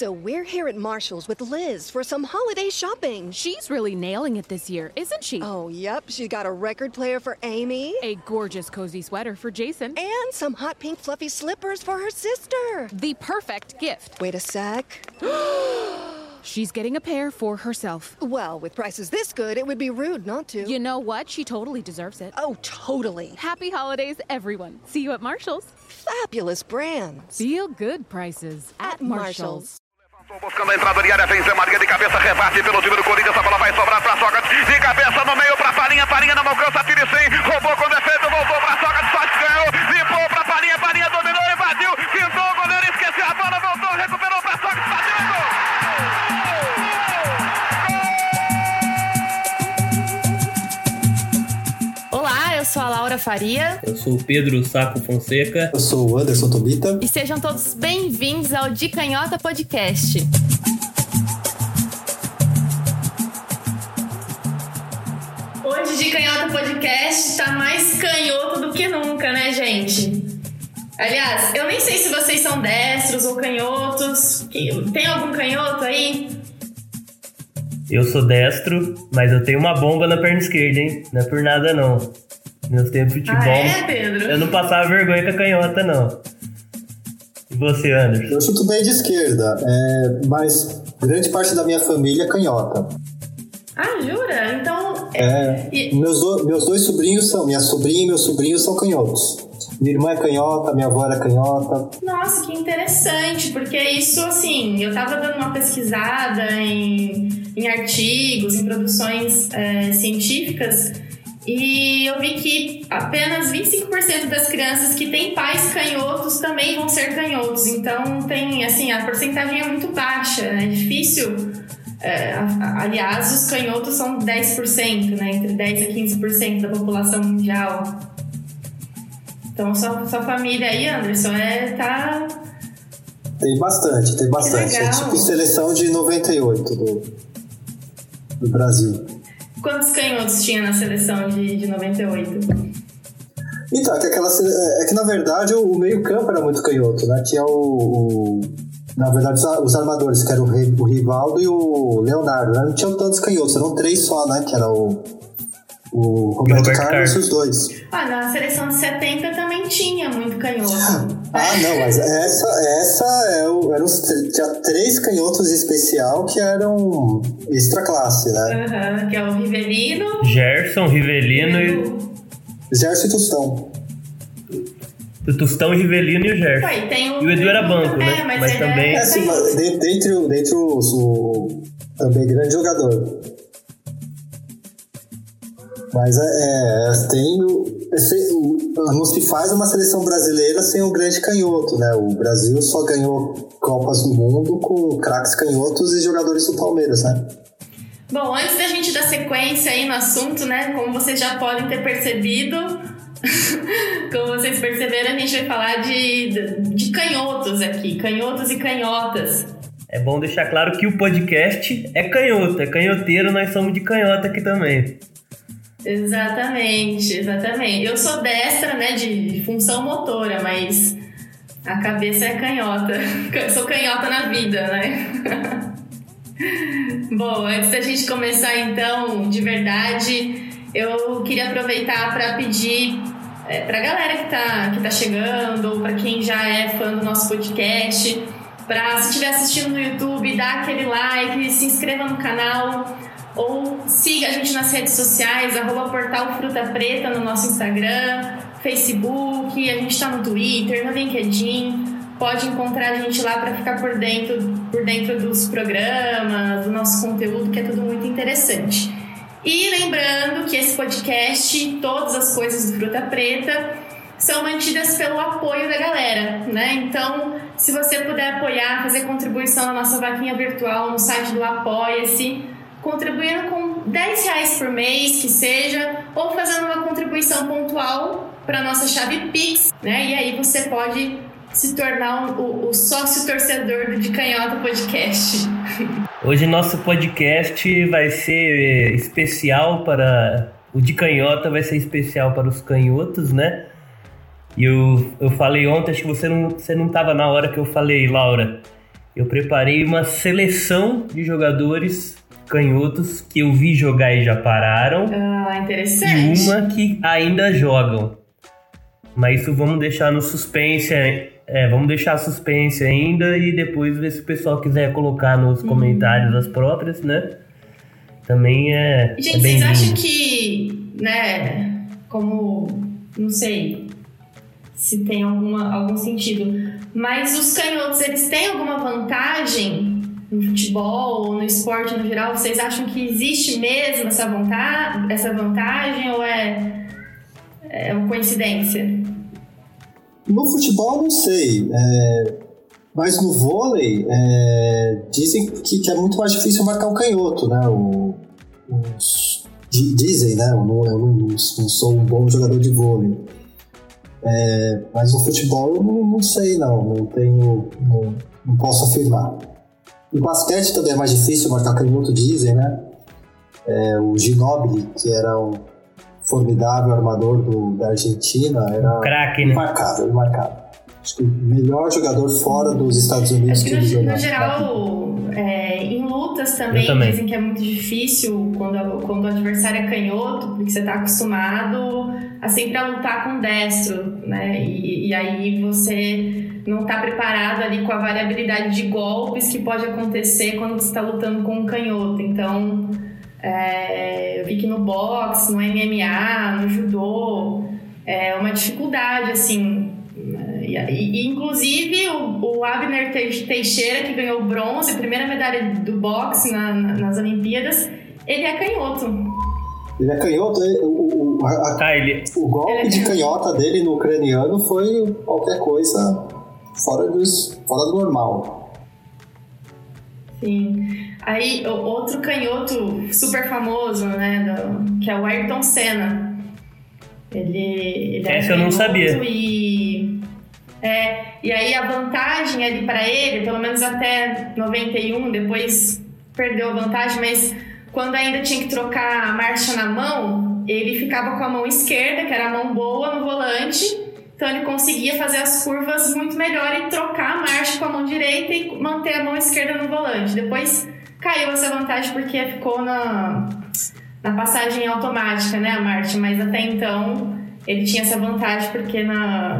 So we're here at Marshall's with Liz for some holiday shopping. She's really nailing it this year, isn't she? Oh, yep. She's got a record player for Amy. A gorgeous cozy sweater for Jason. And some hot pink fluffy slippers for her sister. The perfect gift. Wait a sec. She's getting a pair for herself. Well, with prices this good, it would be rude not to. You know what? She totally deserves it. Oh, totally. Happy holidays, everyone. See you at Marshall's. Fabulous brands. Feel good prices at, At Marshall's. Buscando a entrada de área, vem Zé Maria de cabeça, rebate pelo time do Corinthians, a bola vai sobrar pra Sócrates, de cabeça no meio pra Palinha, Palinha não alcança, tira sem, roubou com defeito, voltou pra Sócrates, Sócrates ganhou, limpou pra Palinha, Palinha dominou, invadiu, pintou o goleiro, esqueceu a bola, voltou, recuperou pra Sócrates, bateu sou a Laura Faria Eu sou o Pedro Saco Fonseca. Eu sou o Anderson Tobita. e sejam todos bem-vindos ao De Canhota Podcast. Hoje, De Canhota Podcast tá mais canhoto do que nunca, né, gente? Aliás, eu nem sei se vocês são destros ou canhotos. Que- Tem algum canhoto aí? Eu sou destro, mas eu tenho uma bomba na perna esquerda, hein? Não é por nada, não. Meus tempos de futebol. Ah, é, Pedro? Eu não passava vergonha com a canhota, não. E você, Anderson? Eu chuto bem de esquerda, é, mas grande parte da minha família é canhota. Ah, jura? Então. É, E- meus, do- meus dois sobrinhos são, minha sobrinha e meu sobrinho são canhotos. Minha irmã é canhota, minha avó era canhota. Nossa, que interessante, porque isso, assim, eu tava dando uma pesquisada em, em artigos, em produções é, científicas, e eu vi que apenas 25% das crianças que têm pais canhotos também vão ser canhotos. Então, tem, assim, a porcentagem é muito baixa, né? É difícil. é, aliás, os canhotos são 10%, né? Entre 10% a 15% da população mundial. Então, sua, sua família aí, Anderson, é, tá Tem bastante, tem bastante. É tipo seleção de 98 do, do Brasil. Quantos canhotos tinha na seleção de, de 98? Então, é que, aquela, sele- é que na verdade o, meio-campo era muito canhoto, né? Tinha o. o- na verdade, os, armadores, que eram o, Rivaldo e o Leonardo, né? Não tinham tantos canhotos, eram três só, né? Que era o. O Roberto, Roberto Carlos e os dois. Ah, na seleção de 70 também tinha muito canhoto. Ah, não, mas essa, essa é o, eram os, tinha três canhotos especial que eram extra classe, né? Aham, que é o Rivelino. Gerson, Rivelino e. o- Gerson e Tostão. O Tostão, Rivelino e o Gerson. Ué, tem o, E o Edu era banco, né? É, mas, Mas ele também- é É assim, mas de- dentre, o- também grande jogador. Mas é, é, tem não se faz uma seleção brasileira sem o grande canhoto, né? O Brasil só ganhou Copas do Mundo com craques canhotos e jogadores do Palmeiras, né? Bom, antes da gente dar sequência aí no assunto, né? Como vocês já podem ter percebido, como vocês perceberam, a gente vai falar de, de canhotos aqui, canhotos e canhotas. É bom deixar claro que o podcast é canhoto, é canhoteiro, nós somos de canhota aqui também. Exatamente, exatamente. Eu sou destra, né, de função motora, mas a cabeça é canhota. Sou canhota na vida, né? Bom, antes da gente começar então, de verdade, eu queria aproveitar para pedir é, para a galera que tá, que tá chegando, ou para quem já é fã do nosso podcast, para se estiver assistindo no YouTube, dar aquele like, se inscreva no canal, ou siga a gente nas redes sociais, arroba portal Fruta Preta no nosso Instagram, Facebook, a gente está no Twitter, no LinkedIn. Pode encontrar a gente lá para ficar por dentro, por dentro dos programas, do nosso conteúdo, que é tudo muito interessante. E lembrando que esse podcast, todas as coisas do Fruta Preta, são mantidas pelo apoio da galera, né? Então, se você puder apoiar, fazer contribuição na nossa vaquinha virtual no site do Apoia-se, contribuindo com 10 reais por mês, que seja, ou fazendo uma contribuição pontual para nossa chave Pix, né? E aí você pode se tornar o, o sócio torcedor do De Canhota Podcast. Hoje nosso podcast vai ser especial para. O de canhota vai ser especial para os canhotos, né? E eu, eu falei ontem, acho que você não, você não na hora que eu falei, Laura, eu preparei uma seleção de jogadores canhotos que eu vi jogar e já pararam. Ah, E interessante. uma que ainda jogam. Mas isso vamos deixar no suspense. É, vamos deixar suspense ainda e depois ver se o pessoal quiser colocar Uhum. nos comentários as próprias, né? Também é, Gente, é vocês acham que, né, como, não sei se tem alguma, algum sentido, mas os canhotos, eles têm alguma vantagem no futebol ou no esporte no geral? Vocês acham que existe mesmo essa, vonta essa vantagem ou é, é uma coincidência? No futebol, não sei. é, mas no vôlei, é, dizem que, que é muito mais difícil marcar um canhoto, né? O- os- di- dizem, né? Eu, não, eu não sou um bom jogador de vôlei. É, mas no futebol eu não, não sei, não. Não tenho. Não, não posso afirmar. No basquete também é mais difícil marcar canhoto, dizem, né? É, o Ginóbili, que era um formidável armador do, da Argentina, era Craque, né? Imarcável, imarcável. Acho que o melhor jogador fora dos Estados Unidos Acho que ele no, no geral, é, em lutas também, também. dizem que é muito difícil quando, a- quando o adversário é canhoto, porque você tá acostumado a sempre a lutar com destro, né? E, e aí você não tá preparado ali com a variabilidade de golpes que pode acontecer quando você tá lutando com um canhoto. Então, é, eu vi que no boxe, no MMA, no judô, é uma dificuldade, assim, e, e- inclusive o, o Abner Te- Teixeira, que ganhou bronze, primeira medalha do boxe na- na- nas Olimpíadas, ele é canhoto. Ele é canhoto, ele- o, o, a- Ah, ele, o golpe Ele é de canhota dele no ucraniano foi qualquer coisa fora, dos, fora do normal. Sim. Aí, outro canhoto super famoso, né, do- que é o Ayrton Senna. Ele, ele é Essa eu não sabia. E, é, e aí a vantagem ali para ele, pelo menos até 91, depois perdeu a vantagem, mas quando ainda tinha que trocar a marcha na mão, ele ficava com a mão esquerda, que era a mão boa no volante, então ele conseguia fazer as curvas muito melhor e trocar a marcha com a mão direita e manter a mão esquerda no volante. Depois caiu essa vantagem porque ficou na, na passagem automática, né, a marcha, mas até então ele tinha essa vantagem porque na,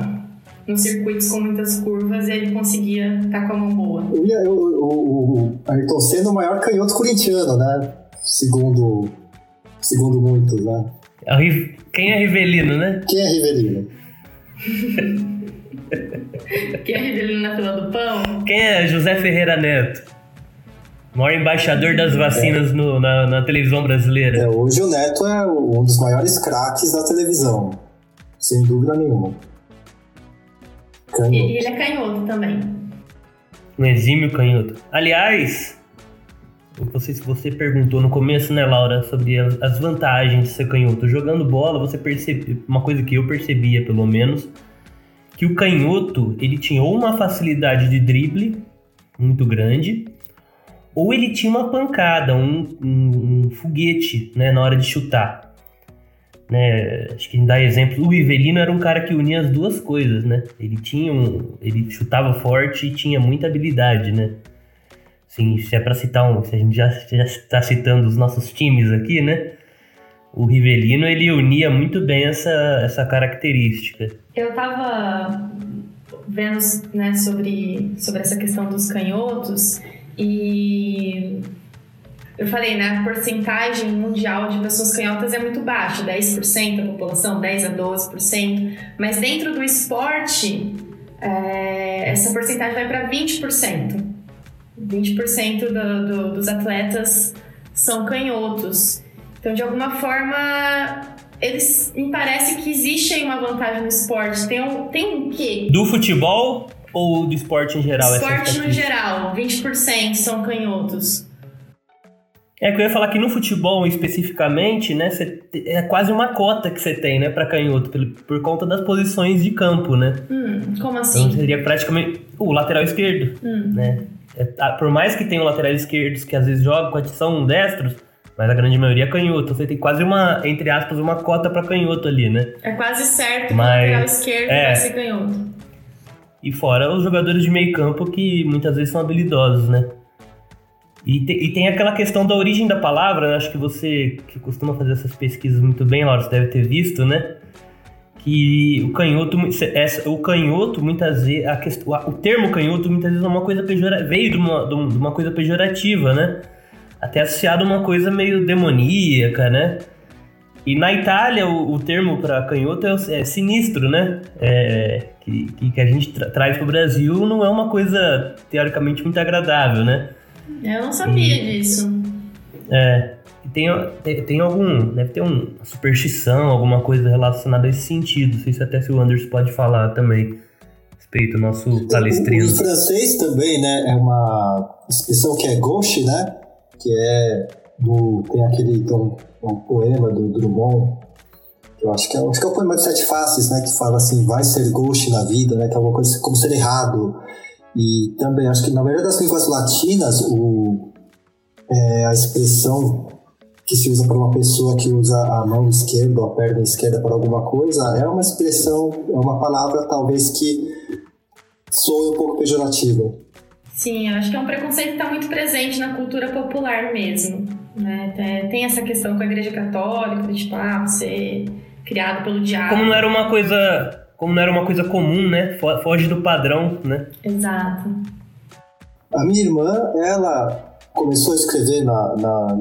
nos circuitos com muitas curvas ele conseguia estar com a mão boa. O, o Ayrton Senna é o maior canhoto corintiano, né? Segundo, segundo muitos, né? é quem é Rivelino, né? Quem é Rivelino? Que é Rivelino na fila do pão. Quem é José Ferreira Neto? Maior embaixador das vacinas no- na, na televisão brasileira. É, hoje o Neto é um dos maiores craques da televisão. Sem dúvida nenhuma. E, Canhoto. e ele é canhoto também. Um exímio canhoto. Aliás, você, você perguntou no começo, né, Laura, sobre as, vantagens de ser canhoto. Jogando bola, você percebe uma coisa que eu percebia, pelo menos, que o canhoto ele tinha ou uma facilidade de drible muito grande, ou ele tinha uma pancada, um, um- um foguete, né, na hora de chutar. Né, acho que dá exemplo, o Rivelino era um cara que unia as duas coisas, né? Ele tinha um, ele chutava forte e tinha muita habilidade, né? Assim, se é pra citar um, se a gente já está citando os nossos times aqui, né? O Rivelino ele unia muito bem essa, essa característica. Eu tava vendo né, sobre, sobre essa questão dos canhotos e eu falei, né, a porcentagem mundial de pessoas canhotas é muito baixa, 10% da população, 10 a 12%, mas dentro do esporte é, essa porcentagem vai para 20%. 20% do, do, dos atletas são canhotos. Então, de alguma forma, eles me parece que existe aí uma vantagem no esporte. Tem um, tem um quê? Do futebol ou do esporte em geral? Esporte no geral, 20% são canhotos. É que eu ia falar que no futebol especificamente, né, te- é quase uma cota que você tem, né, para canhoto, por, por conta das posições de campo, né? Hum, como Então assim? seria praticamente o lateral esquerdo, Hum. né? É, tá, por mais que tenham laterais esquerdos que às vezes jogam, são destros, mas a grande maioria é canhoto. Você tem quase uma, entre aspas, uma cota para canhoto ali, né? É quase certo que o Mas- lateral esquerdo é. vai ser canhoto. E fora os jogadores de meio campo que muitas vezes são habilidosos, né? E, te, e tem aquela questão da origem da palavra, né? acho que você que costuma fazer essas pesquisas muito bem, Laura, você deve ter visto, né? Que o canhoto, essa, o canhoto muitas vezes, a questão, o termo canhoto muitas vezes é uma coisa pejorativa, veio de uma, de uma coisa pejorativa, né? Até associado a uma coisa meio demoníaca, né? E na Itália, o, o termo para canhoto é, é, sinistro, né? É, que, que, a gente tra traz para o Brasil não é uma coisa teoricamente muito agradável, né? Eu não sabia e, disso. É. Tem, tem, tem, algum. Deve ter uma superstição, alguma coisa relacionada a esse sentido. Não sei se até se o Anderson pode falar também. Respeito ao nosso palestrino. O, o francês também, né? É uma expressão que é gauche, né? Que é do. Tem aquele. Um, um poema do Drummond. Que eu acho que, é, acho que é o poema de Sete Faces, né? Que fala assim, vai ser gauche na vida, né? Que é alguma coisa como ser errado. E também, acho que na maioria das línguas latinas, o, é, a expressão que se usa para uma pessoa que usa a mão esquerda ou a perna esquerda para alguma coisa é uma expressão, é uma palavra talvez que soe um pouco pejorativa. Sim, eu acho que é um preconceito que está muito presente na cultura popular mesmo. Né? Tem essa questão com a igreja católica, de tipo, ah, você criado pelo diabo. Como não era uma coisa como não era uma coisa comum, né? Foge do padrão, né? Exato. A minha irmã, ela começou a escrever na, na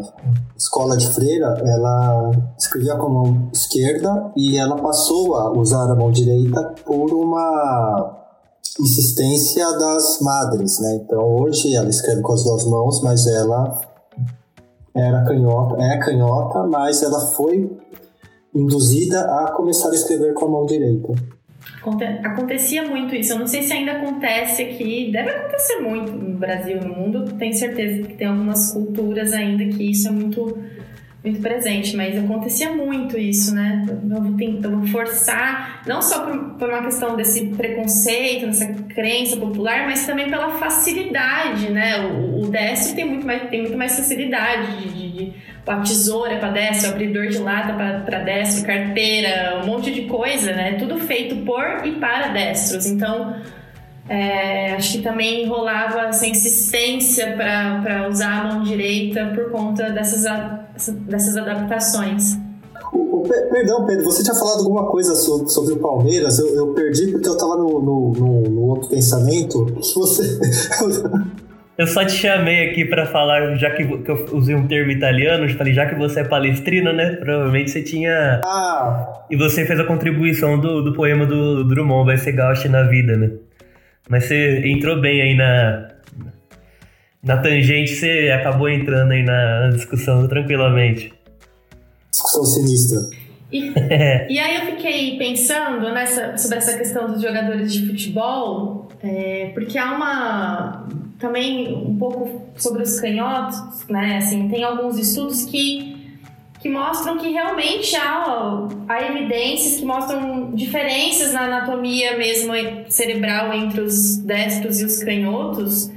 escola de freira, ela escrevia com a mão esquerda e ela passou a usar a mão direita por uma insistência das madres, né? Então hoje ela escreve com as duas mãos, mas ela era canhota, é canhota, mas ela foi induzida a começar a escrever com a mão direita. Acontecia muito isso. Eu não sei se ainda acontece aqui. Deve acontecer muito no Brasil, no mundo. Tenho certeza que tem algumas culturas ainda que isso é muito, muito presente. Mas acontecia muito isso, né? Eu vou forçar, não só por, por uma questão desse preconceito, dessa crença popular, mas também pela facilidade, né? O, o tem muito mais, tem muito mais facilidade de, de, de a tesoura para destro, abridor de lata para destro, carteira, um monte de coisa, né? Tudo feito por e para destros. Então, é, acho que também rolava essa insistência para usar a mão direita por conta dessas, dessas adaptações. Perdão, Pedro, você tinha falado alguma coisa sobre, sobre o Palmeiras? Eu, eu perdi porque eu estava no, no, no, no outro pensamento. Você. Eu só te chamei aqui para falar, já que, que, eu usei um termo italiano, eu falei, já que você é palestrino, né? Provavelmente você tinha. Ah! E você fez a contribuição do, do poema do, do Drummond, vai ser gauche na vida, né? Mas você entrou bem aí na. Na tangente, você acabou entrando aí na, na discussão tranquilamente. Discussão sinistra. E, e, aí eu fiquei pensando nessa, sobre essa questão dos jogadores de futebol, é, porque há uma também um pouco sobre os canhotos, né? Assim, tem alguns estudos que que mostram que realmente há, há evidências que mostram diferenças na anatomia mesmo cerebral entre os destros e os canhotos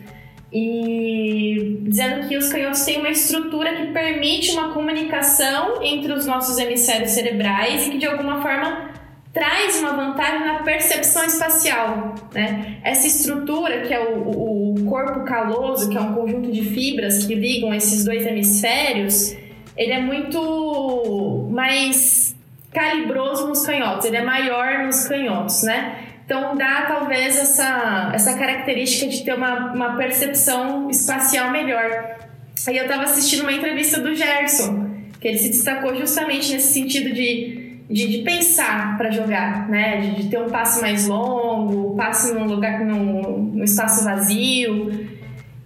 e dizendo que os canhotos têm uma estrutura que permite uma comunicação entre os nossos hemisférios cerebrais e que de alguma forma traz uma vantagem na percepção espacial. Né? Essa estrutura, que é o, o corpo caloso, que é um conjunto de fibras que ligam esses dois hemisférios, ele é muito mais calibroso nos canhotos, ele é maior nos canhotos, né? Então dá talvez essa, essa característica de ter uma, uma percepção espacial melhor. Aí eu estava assistindo uma entrevista do Gerson, que ele se destacou justamente nesse sentido de de, de pensar para jogar, né? De, de, ter um passe mais longo, passe num lugar, num, num espaço vazio.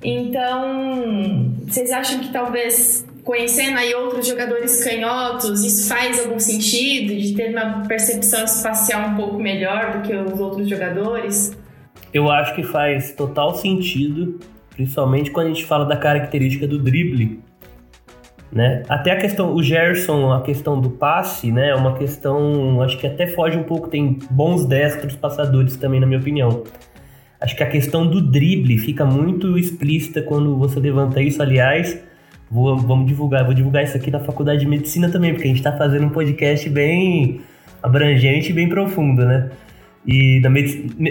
Então, vocês acham que talvez conhecendo aí outros jogadores canhotos, isso faz algum sentido de ter uma percepção espacial um pouco melhor do que os outros jogadores? Eu acho que faz total sentido, principalmente quando a gente fala da característica do drible né? Até a questão, o Gerson, a questão do passe, né? É uma questão, acho que até foge um pouco, tem bons destros passadores também, na minha opinião. Acho que a questão do drible fica muito explícita quando você levanta isso, aliás. Vou, vamos divulgar, vou divulgar isso aqui na faculdade de medicina também, porque a gente está fazendo um podcast bem abrangente e bem profundo, né? E na medicina.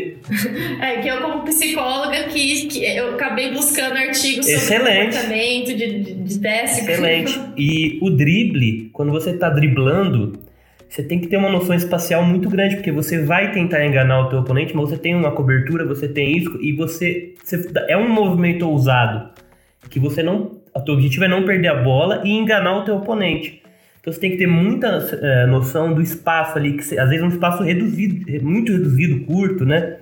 É que eu, como psicóloga, que, que eu acabei buscando artigos sobre Excelente. comportamento de, de, de teste. Excelente. E o drible, quando você tá driblando, você tem que ter uma noção espacial muito grande, porque você vai tentar enganar o teu oponente, mas você tem uma cobertura, você tem isso, e você, você é um movimento ousado, que você não, o teu objetivo é não perder a bola e enganar o teu oponente. Então você tem que ter muita é, noção do espaço ali, que às vezes é um espaço reduzido, muito reduzido, curto, né?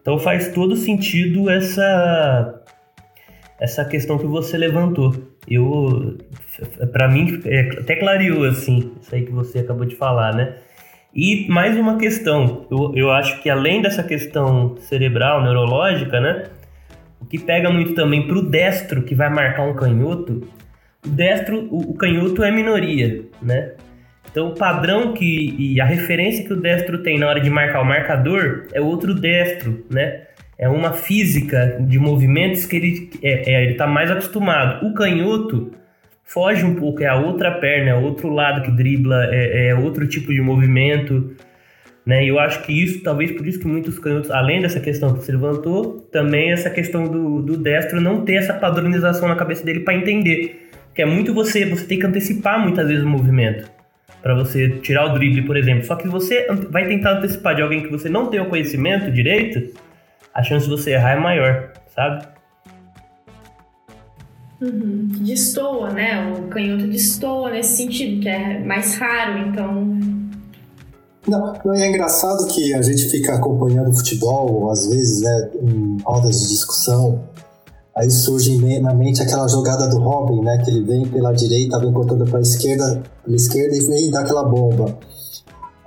Então faz todo sentido essa essa questão que você levantou. Eu para mim é, até clareou assim, isso aí que você acabou de falar, né? E mais uma questão, eu, eu acho que além dessa questão cerebral, neurológica, né? O que pega muito também pro destro que vai marcar um canhoto o destro, o, o canhoto é minoria, né? Então o padrão que e a referência que o destro tem na hora de marcar o marcador é outro destro, né? É uma física de movimentos que ele é, é ele está mais acostumado. O canhoto foge um pouco, é a outra perna, é outro lado que dribla, é, é outro tipo de movimento, né? E eu acho que isso, talvez por isso que muitos canhotos, além dessa questão que você levantou, também essa questão do, do destro não ter essa padronização na cabeça dele para entender que é muito você, você tem que antecipar muitas vezes o movimento para você tirar o drible, por exemplo. Só que você vai tentar antecipar de alguém que você não tem o conhecimento direito, a chance de você errar é maior, sabe? Uhum. Destoa, né? O canhoto destoa nesse sentido, que é mais raro, então. Não, não, é engraçado que a gente fica acompanhando futebol, às vezes, né, em rodas de discussão, Aí surge na mente aquela jogada do Robin, né? Que ele vem pela direita, vem cortando para a esquerda, pela esquerda e vem dar aquela bomba.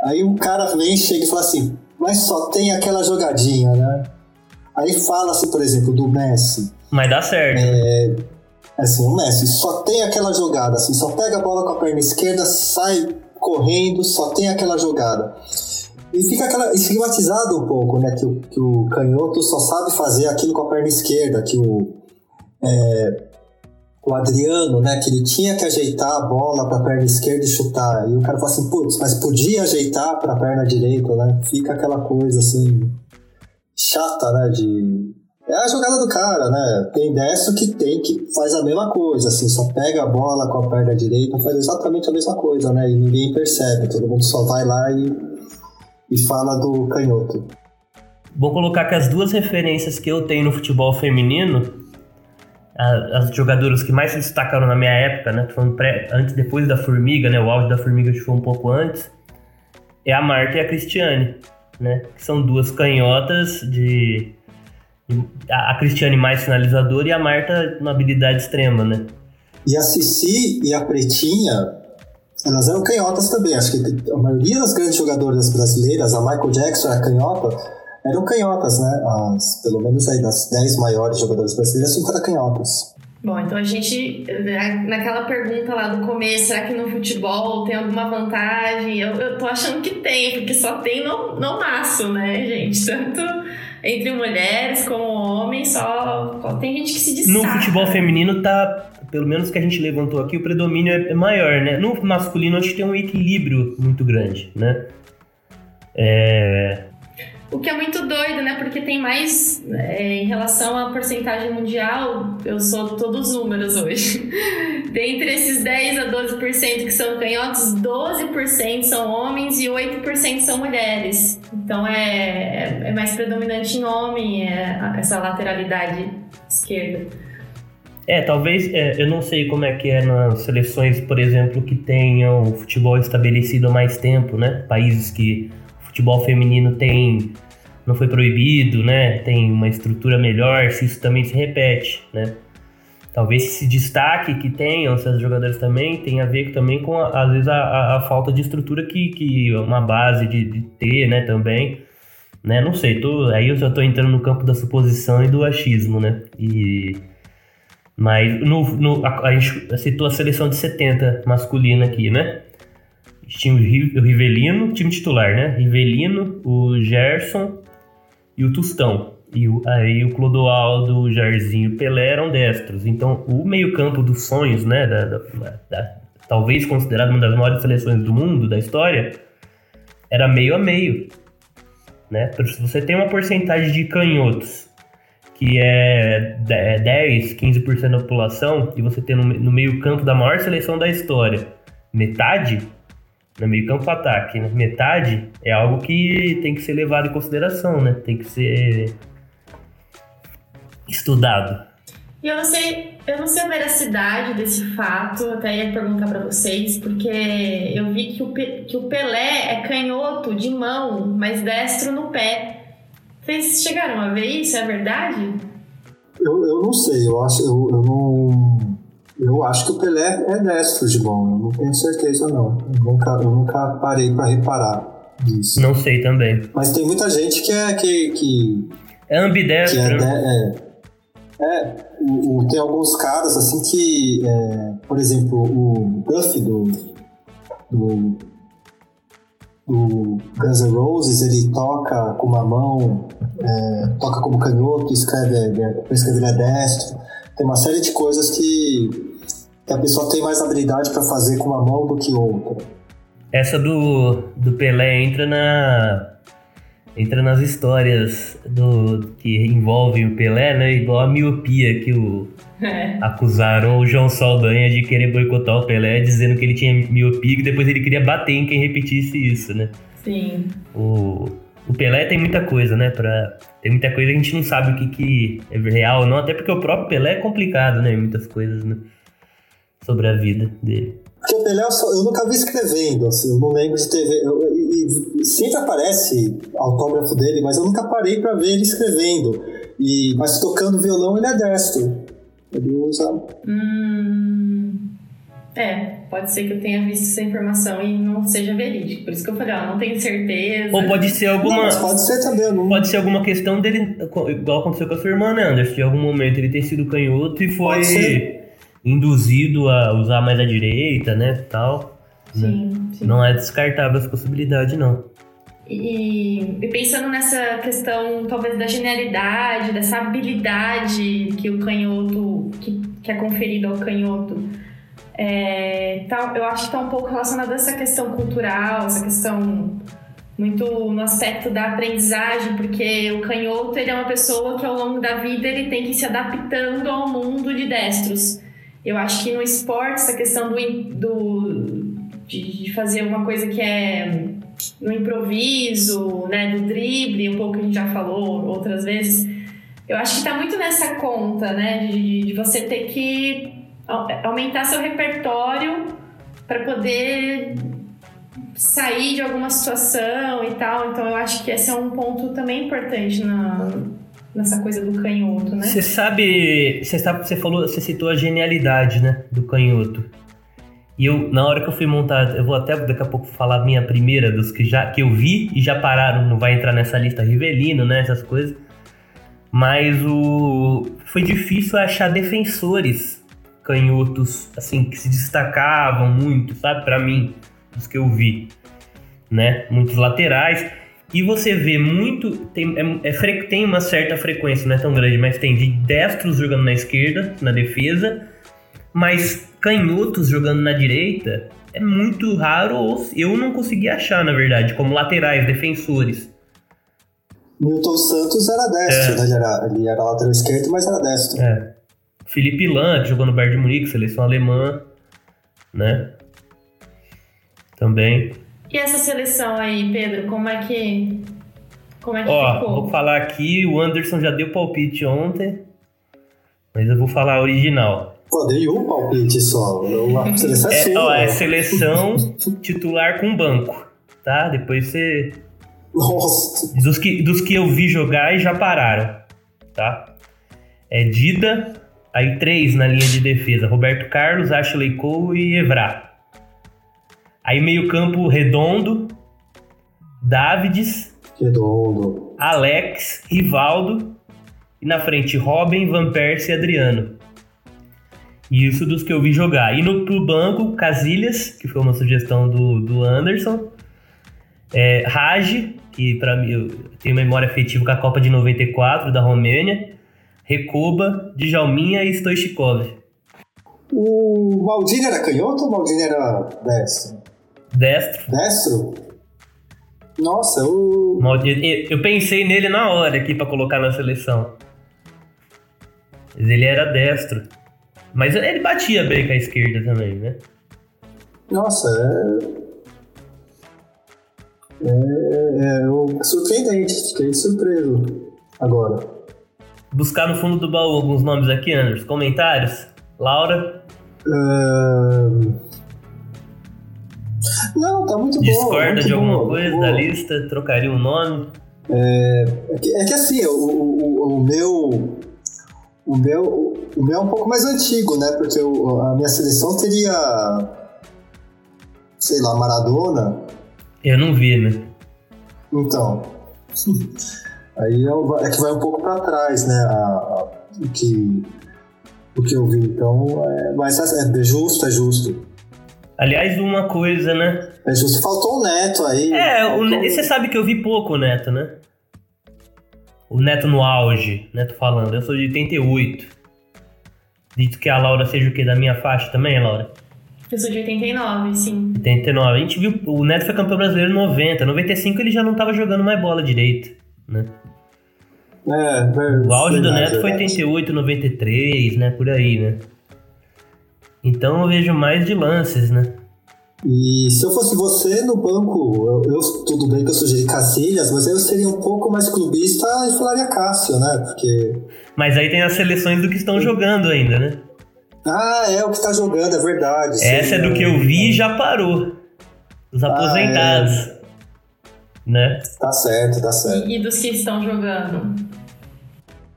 Aí um cara vem, chega e fala assim, mas só tem aquela jogadinha, né? Aí fala-se, por exemplo, do Messi. Mas dá certo. É, assim, o Messi só tem aquela jogada, assim, só pega a bola com a perna esquerda, sai correndo, só tem aquela jogada. E fica aquela, estigmatizado um pouco, né? Que que o canhoto só sabe fazer aquilo com a perna esquerda, que o, é, o Adriano, né, que ele tinha que ajeitar a bola para a perna esquerda e chutar. E o cara fala assim, putz, mas podia ajeitar para a perna direita, né? Fica aquela coisa assim chata, né, de é a jogada do cara, né? Tem destro que tem que faz a mesma coisa, assim, só pega a bola com a perna direita, faz exatamente a mesma coisa, né? E ninguém percebe, todo mundo só vai lá e, e fala do canhoto. Vou colocar que as duas referências que eu tenho no futebol feminino as jogadoras que mais se destacaram na minha época, né? Falando pré, antes, depois da Formiga, né? O auge da Formiga foi um pouco antes. É a Marta e a Cristiane, né? Que são duas canhotas de, de a, Cristiane mais finalizadora e a Marta uma habilidade extrema, né? E a Cici e a Pretinha, elas eram canhotas também. Acho que a maioria das grandes jogadoras brasileiras, a Michael Jackson era canhota eram canhotas, né? As, pelo menos aí das 10 maiores jogadoras brasileiras, 5 eram canhotas. Bom, então a gente, naquela pergunta lá do começo, será que no futebol tem alguma vantagem? Eu, eu tô achando que tem, porque só tem no, no maço, né, gente? Tanto entre mulheres como homens, só, só tem gente que se destaca. No futebol feminino tá, pelo menos que a gente levantou aqui, o predomínio é maior, né? No masculino a gente tem um equilíbrio muito grande, né? É, o que é muito doido, né? Porque tem mais, é, em relação à porcentagem mundial, eu sou todos os números hoje. Dentre esses 10 a 12% que são canhotos, 12% são homens e 8% são mulheres. Então é, é, é mais predominante em homem é, essa lateralidade esquerda. É, talvez, é, eu não sei como é que é nas seleções, por exemplo, que tenham futebol estabelecido há mais tempo, né? Países que futebol feminino tem não foi proibido, né? Tem uma estrutura melhor, se isso também se repete, né? Talvez esse destaque que tenham esses jogadores também tenha a ver também com, às vezes, a, a, falta de estrutura que, que uma base de, de, ter, né, também. Né? Não sei, tô, aí eu já tô entrando no campo da suposição e do achismo, né? E... Mas no, no, a, a gente citou a seleção de 70 masculina aqui, né? Tinha o Rivelino, time titular, né? Rivelino, o Gerson e o Tustão. E o, aí o Clodoaldo, o Jairzinho, o Pelé eram destros. Então o meio-campo dos sonhos, né? Da, da, da, talvez considerado uma das maiores seleções do mundo, da história, era meio a meio. né? Se você tem uma porcentagem de canhotos que é 10, 15% da população, e você tem no, no meio campo da maior seleção da história, metade, no meio campo ataque, né? metade é algo que tem que ser levado em consideração, né? Tem que ser estudado. E eu não sei, eu não sei a veracidade desse fato, até ia perguntar para vocês, porque eu vi que o, que o Pelé é canhoto de mão, mas destro no pé. Vocês chegaram a ver isso? É verdade? Eu, eu não sei, eu acho, eu, eu não. Eu acho que o Pelé é destro de eu não tenho certeza não. Eu nunca, eu nunca parei para reparar disso. Não sei também. Mas tem muita gente que é que, que é ambidestro. Que é, né? é, é o, o, tem alguns caras assim que, é, por exemplo, o Duff do, do, do Guns N' Roses, ele toca com uma mão, é, toca como canhoto, escreve, é destro. Tem uma série de coisas que, que a pessoa tem mais habilidade para fazer com uma mão do que outra. Essa do, do Pelé entra na entra nas histórias do que envolvem o Pelé, né? Igual a miopia que o é. acusaram o João Saldanha de querer boicotar o Pelé, dizendo que ele tinha miopia e depois ele queria bater em quem repetisse isso, né? Sim. O, o Pelé tem muita coisa, né? Pra, tem muita coisa que a gente não sabe o que, que é real ou não, até porque o próprio Pelé é complicado, né? Muitas coisas, né? Sobre a vida dele. Porque o Pelé eu nunca vi escrevendo, assim, eu não lembro de ter. Eu, e, sempre aparece autógrafo dele, mas eu nunca parei para ver ele escrevendo. E, mas tocando violão ele é destro. Ele usa. Hum, é, pode ser que eu tenha visto essa informação e não seja verídico. Por isso que eu falei, ó, não tenho certeza. Ou pode ser alguma. Não, pode ser também. Não... Pode ser alguma questão dele, igual aconteceu com a sua irmã, né, Anderson? De algum momento ele ter sido canhoto e foi induzido a usar mais a direita, né? Tal. Sim, né? sim. Não é descartável essa possibilidade, não. E, e, pensando nessa questão, talvez, da genialidade, dessa habilidade que o canhoto, que, que é conferida ao canhoto, é, tá, eu acho que está um pouco relacionado a essa questão cultural, essa questão muito no aspecto da aprendizagem, porque o canhoto ele é uma pessoa que ao longo da vida ele tem que ir se adaptando ao mundo de destros. Eu acho que no esporte, essa questão do, do de, de fazer uma coisa que é no improviso, né, do drible, um pouco que a gente já falou outras vezes, eu acho que está muito nessa conta, né, de, de você ter que aumentar seu repertório para poder sair de alguma situação e tal. Então eu acho que esse é um ponto também importante na, nessa coisa do canhoto, né? Você sabe, você você falou, você citou a genialidade, né, do canhoto. E eu, na hora que eu fui montar, eu vou até daqui a pouco falar a minha primeira dos que já que eu vi e já pararam, não vai entrar nessa lista Rivelino, né, essas coisas. Mas o foi difícil achar defensores canhotos assim que se destacavam muito, sabe, para mim, dos que eu vi, né? Muitos laterais. E você vê muito. Tem, é, é, tem uma certa frequência, não é tão grande, mas tem de destros jogando na esquerda, na defesa, mas canhotos jogando na direita é muito raro, ou eu não consegui achar, na verdade, como laterais, defensores. Newton Santos era destro, é. né? Ele era, ele era lateral esquerdo, mas era destro. É. Felipe Lan, que jogou no Bayern de Munique, seleção alemã, né? Também. E essa seleção aí, Pedro, como é que. Como é que Ó, ficou? vou falar aqui, o Anderson já deu palpite ontem, mas eu vou falar a original. Pô, dei um palpite só. A seleção é, é, ó, é seleção titular com banco, tá? Depois você. Nossa. Dos que, dos que eu vi jogar e já pararam, tá? É Dida, aí três na linha de defesa: Roberto Carlos, Ashley Cole e Evra. Aí meio campo redondo, Davids, redondo. Alex, Rivaldo e na frente Robin, Van Persie e Adriano. Isso dos que eu vi jogar. E no pro banco, Casilhas, que foi uma sugestão do, do Anderson. É, Raj, que para mim eu tenho memória afetiva com a Copa de 94 da Romênia. Recoba, Djalminha e Stoichkov. O Maldini era canhoto ou o Maldini era destro? Destro. Destro? Nossa, o. Eu pensei nele na hora aqui pra colocar na seleção. Mas ele era destro. Mas ele batia bem com a esquerda também, né? Nossa, é. É, é surpreendente, fiquei surpreso agora. Buscar no fundo do baú alguns nomes aqui, Anderson. Comentários? Laura? Uh... Não, tá muito bom. Discorda de alguma coisa da lista? Trocaria um nome? É, é, que, é que assim, o, o, o, meu. O meu, o meu é um pouco mais antigo, né? Porque eu, a minha seleção teria. Sei lá, Maradona. Eu não vi, né? Então. Aí é, é que vai um pouco para trás, né? A, a, o, que, o que eu vi. Então, é, mas é, é justo, é justo. Aliás, uma coisa, né? É justo, faltou o Neto aí. É, o, você sabe que eu vi pouco o Neto, né? O Neto no auge, Neto falando. Eu sou de 88. Dito que a Laura seja o quê? Da minha faixa também, Laura? Eu sou de 89, sim. 89. A gente viu. O Neto foi campeão brasileiro em 90. 95 ele já não tava jogando mais bola direito, né? É, verdade, o auge do Neto foi 88, 93, né? Por aí, né? Então eu vejo mais de lances, né? E se eu fosse você no banco, eu, eu tudo bem que eu sugeri Cacilhas, mas eu seria um pouco mais clubista e falaria Cássio, né? Porque. Mas aí tem as seleções do que estão jogando ainda, né? Ah, é o que está jogando, é verdade. Essa sim, é do que eu vi e já parou. Os aposentados. Ah, é. Né? Tá certo, tá certo. E dos que estão jogando?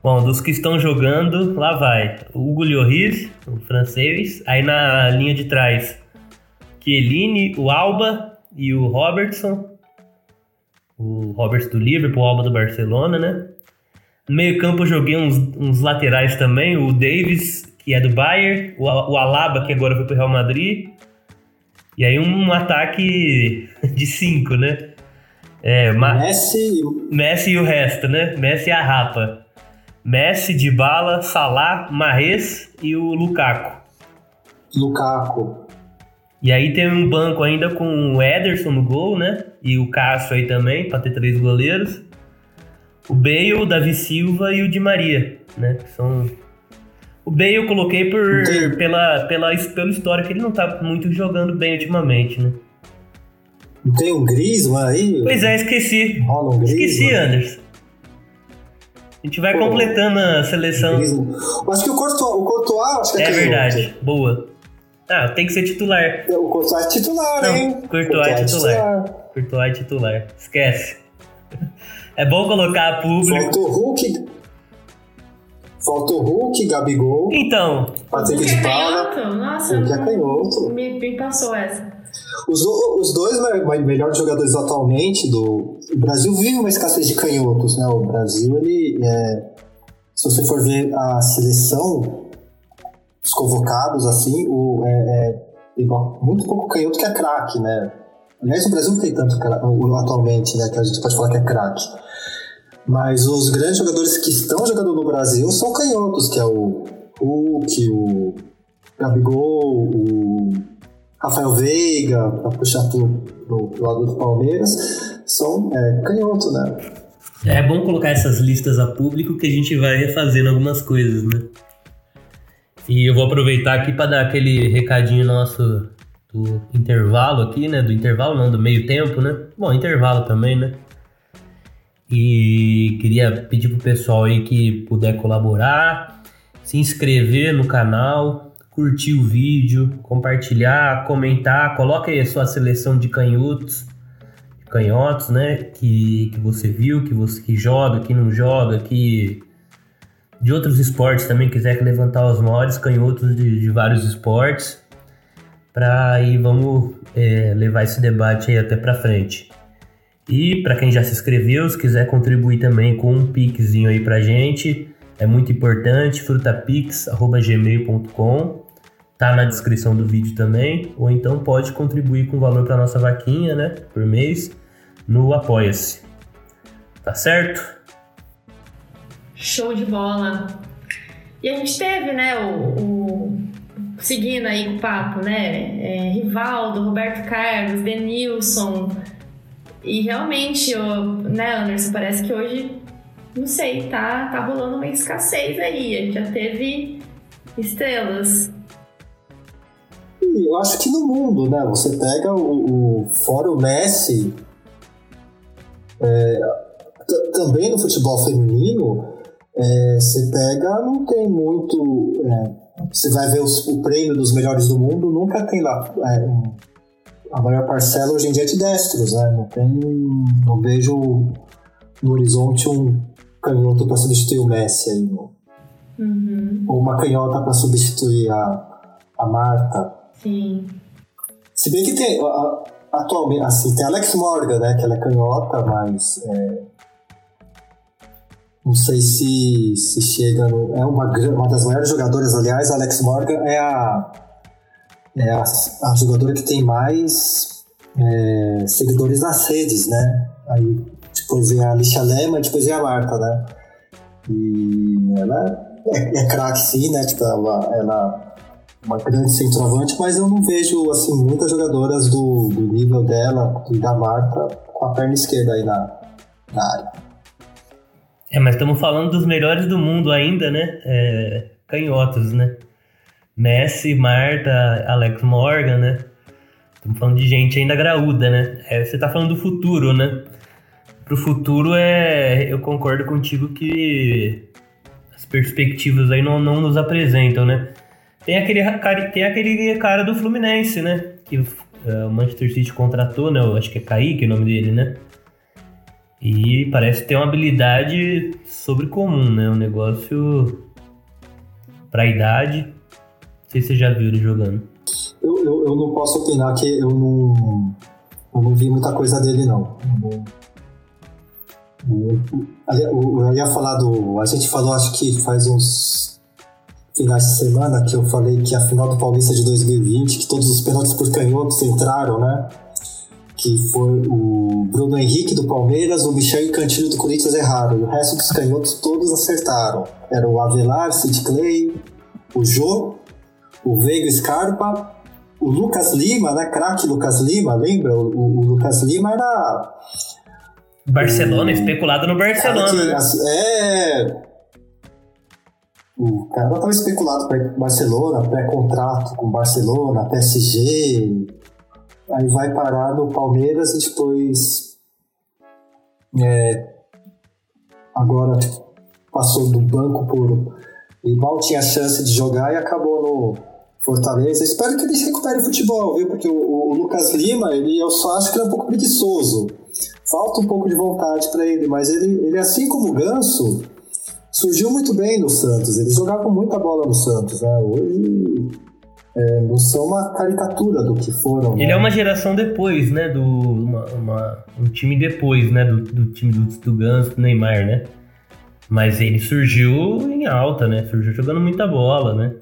Bom, dos que estão jogando, lá vai. O Hugo Lloris, o francês. Aí na linha de trás, Chiellini, o Alba e o Robertson. O Roberts do Liverpool, o Alba do Barcelona, né? No meio campo eu joguei uns, uns laterais também. O Davis, que é do Bayern. O, o Alaba, que agora foi pro Real Madrid. E aí um ataque de cinco, né? É, Messi... Messi e o resto, né? Messi e a Rapa. Messi, Dybala, Salah, Mahrez e o Lukaku. Lukaku. E aí tem um banco ainda com o Ederson no gol, né? E o Cássio aí também, para ter três goleiros. O Bale, o Davi Silva e o Di Maria, né? São... O Bale eu coloquei por, pela, pela, pelo histórico, ele não tá muito jogando bem ultimamente, né? Não tem um Griezmann aí? Pois é, esqueci. Rola um Esqueci, Anderson. A gente vai Pô, completando a seleção. Acho que o Courtois, o Courtois acho que é, é verdade. Boa. Ah, tem que ser titular. O Courtois é titular, Não, hein? Courtois, Courtois é titular. Courtois é titular. Esquece. É bom colocar público. Falta o Hulk. Falta o Hulk, Gabigol. Então. Patrick de Paula. Nossa, Hulk é canhoto. Me, me passou essa. Os, os dois melhores jogadores atualmente do o Brasil vive uma escassez de canhotos, né? O Brasil, ele, é, se você for ver a seleção, os convocados, assim, o, é, é, muito pouco canhoto que é craque, né? Aliás, o Brasil não tem tanto atualmente, né? Que a gente pode falar que é craque. Mas os grandes jogadores que estão jogando no Brasil são canhotos, que é o Hulk, o Gabigol, o Rafael Veiga, para puxar pro, pro, lado do Palmeiras, são é, canhoto, né? É bom colocar essas listas a público que a gente vai refazendo algumas coisas, né? E eu vou aproveitar aqui para dar aquele recadinho nosso do intervalo aqui, né? Do intervalo, não, do meio tempo, né? Bom, intervalo também, né? E queria pedir pro pessoal aí que puder colaborar, se inscrever no canal, curtir o vídeo, compartilhar, comentar, coloque aí a sua seleção de canhotos, canhotos, né, que, que você viu, que você que joga, que não joga, que de outros esportes também quiser levantar os maiores canhotos de, de vários esportes, para aí vamos é, levar esse debate aí até para frente. E para quem já se inscreveu, se quiser contribuir também com um pixzinho aí pra gente, é muito importante, frutapix@gmail.com tá na descrição do vídeo também, ou então pode contribuir com valor para nossa vaquinha, né, por mês, no Apoia-se. Tá certo? Show de bola. E a gente teve, né, o, o seguindo aí o papo, né, é, Rivaldo, Roberto Carlos, Denilson, E realmente, ô, né, Anderson, parece que hoje, não sei, tá, tá rolando uma escassez aí. A gente já teve estrelas. Eu acho que no mundo, né? Você pega o, o fora o Messi, é, também no futebol feminino, é, você pega, não tem muito. é, você vai ver os- o prêmio dos melhores do mundo, nunca tem lá. é, a maior parcela hoje em dia é de destros, né? Não tem. Não vejo no horizonte um canhoto para substituir o Messi aí. Uhum, ou uma canhota para substituir a, a Marta. Sim. Se bem que tem, atualmente, assim, tem Alex Morgan, né, que ela é canhota, mas é, não sei se, se chega no, é uma, uma das maiores jogadoras, aliás, a Alex Morgan é a, é a, a jogadora que tem mais é, seguidores nas redes, né, aí depois vem a Alicia Lema e depois vem a Marta, né, e ela é, é craque sim, né, tipo, ela, ela uma grande centroavante, mas eu não vejo assim muitas jogadoras do, do nível dela e da Marta com a perna esquerda aí na, na área. É, mas estamos falando dos melhores do mundo ainda, né? É, canhotos, né? Messi, Marta, Alex Morgan, né? Estamos falando de gente ainda graúda, né? É, você tá falando do futuro, né? Pro futuro, é, eu concordo contigo que as perspectivas aí não, não nos apresentam, né? Tem aquele, tem aquele cara do Fluminense, né? Que é, o Manchester City contratou, né? Eu acho que é Kaique o nome dele, né? E parece ter uma habilidade sobre comum, né? Um negócio pra idade. Não sei se você já viu ele jogando. Eu, eu, eu não posso opinar que eu não, eu não vi muita coisa dele não. Eu eu eu ia falar do. A gente falou, acho que faz uns finais de semana que eu falei que a final do Paulista de 2020, que todos os pênaltis por canhotos entraram, né? Que foi o Bruno Henrique do Palmeiras, o Michel Cantilho do Corinthians erraram. E o resto dos canhotos todos acertaram. Era o Avelar, Sid Clay, o Jô, o Veiga Scarpa, o Lucas Lima, né? Craque Lucas Lima, lembra? O, o- o Lucas Lima era. Barcelona, especulado no Barcelona. que- né? é. O cara estava especulado para Barcelona, pré-contrato com Barcelona, PSG. Aí vai parar no Palmeiras e depois. é, agora tipo, passou do banco por. E mal tinha chance de jogar e acabou no Fortaleza. Espero que ele recupere o futebol, viu? Porque o- o Lucas Lima, ele, eu só acho que ele é um pouco preguiçoso. Falta um pouco de vontade para ele, mas ele, ele, assim como o Ganso, surgiu muito bem no Santos. Eles jogavam muita bola no Santos, né? Hoje é, não são uma caricatura do que foram. Ele né? é uma geração depois, né? Do, uma, uma- um time depois, né? Do, do time do, do Ganso, do Neymar, né? Mas ele surgiu em alta, né? Surgiu jogando muita bola, né?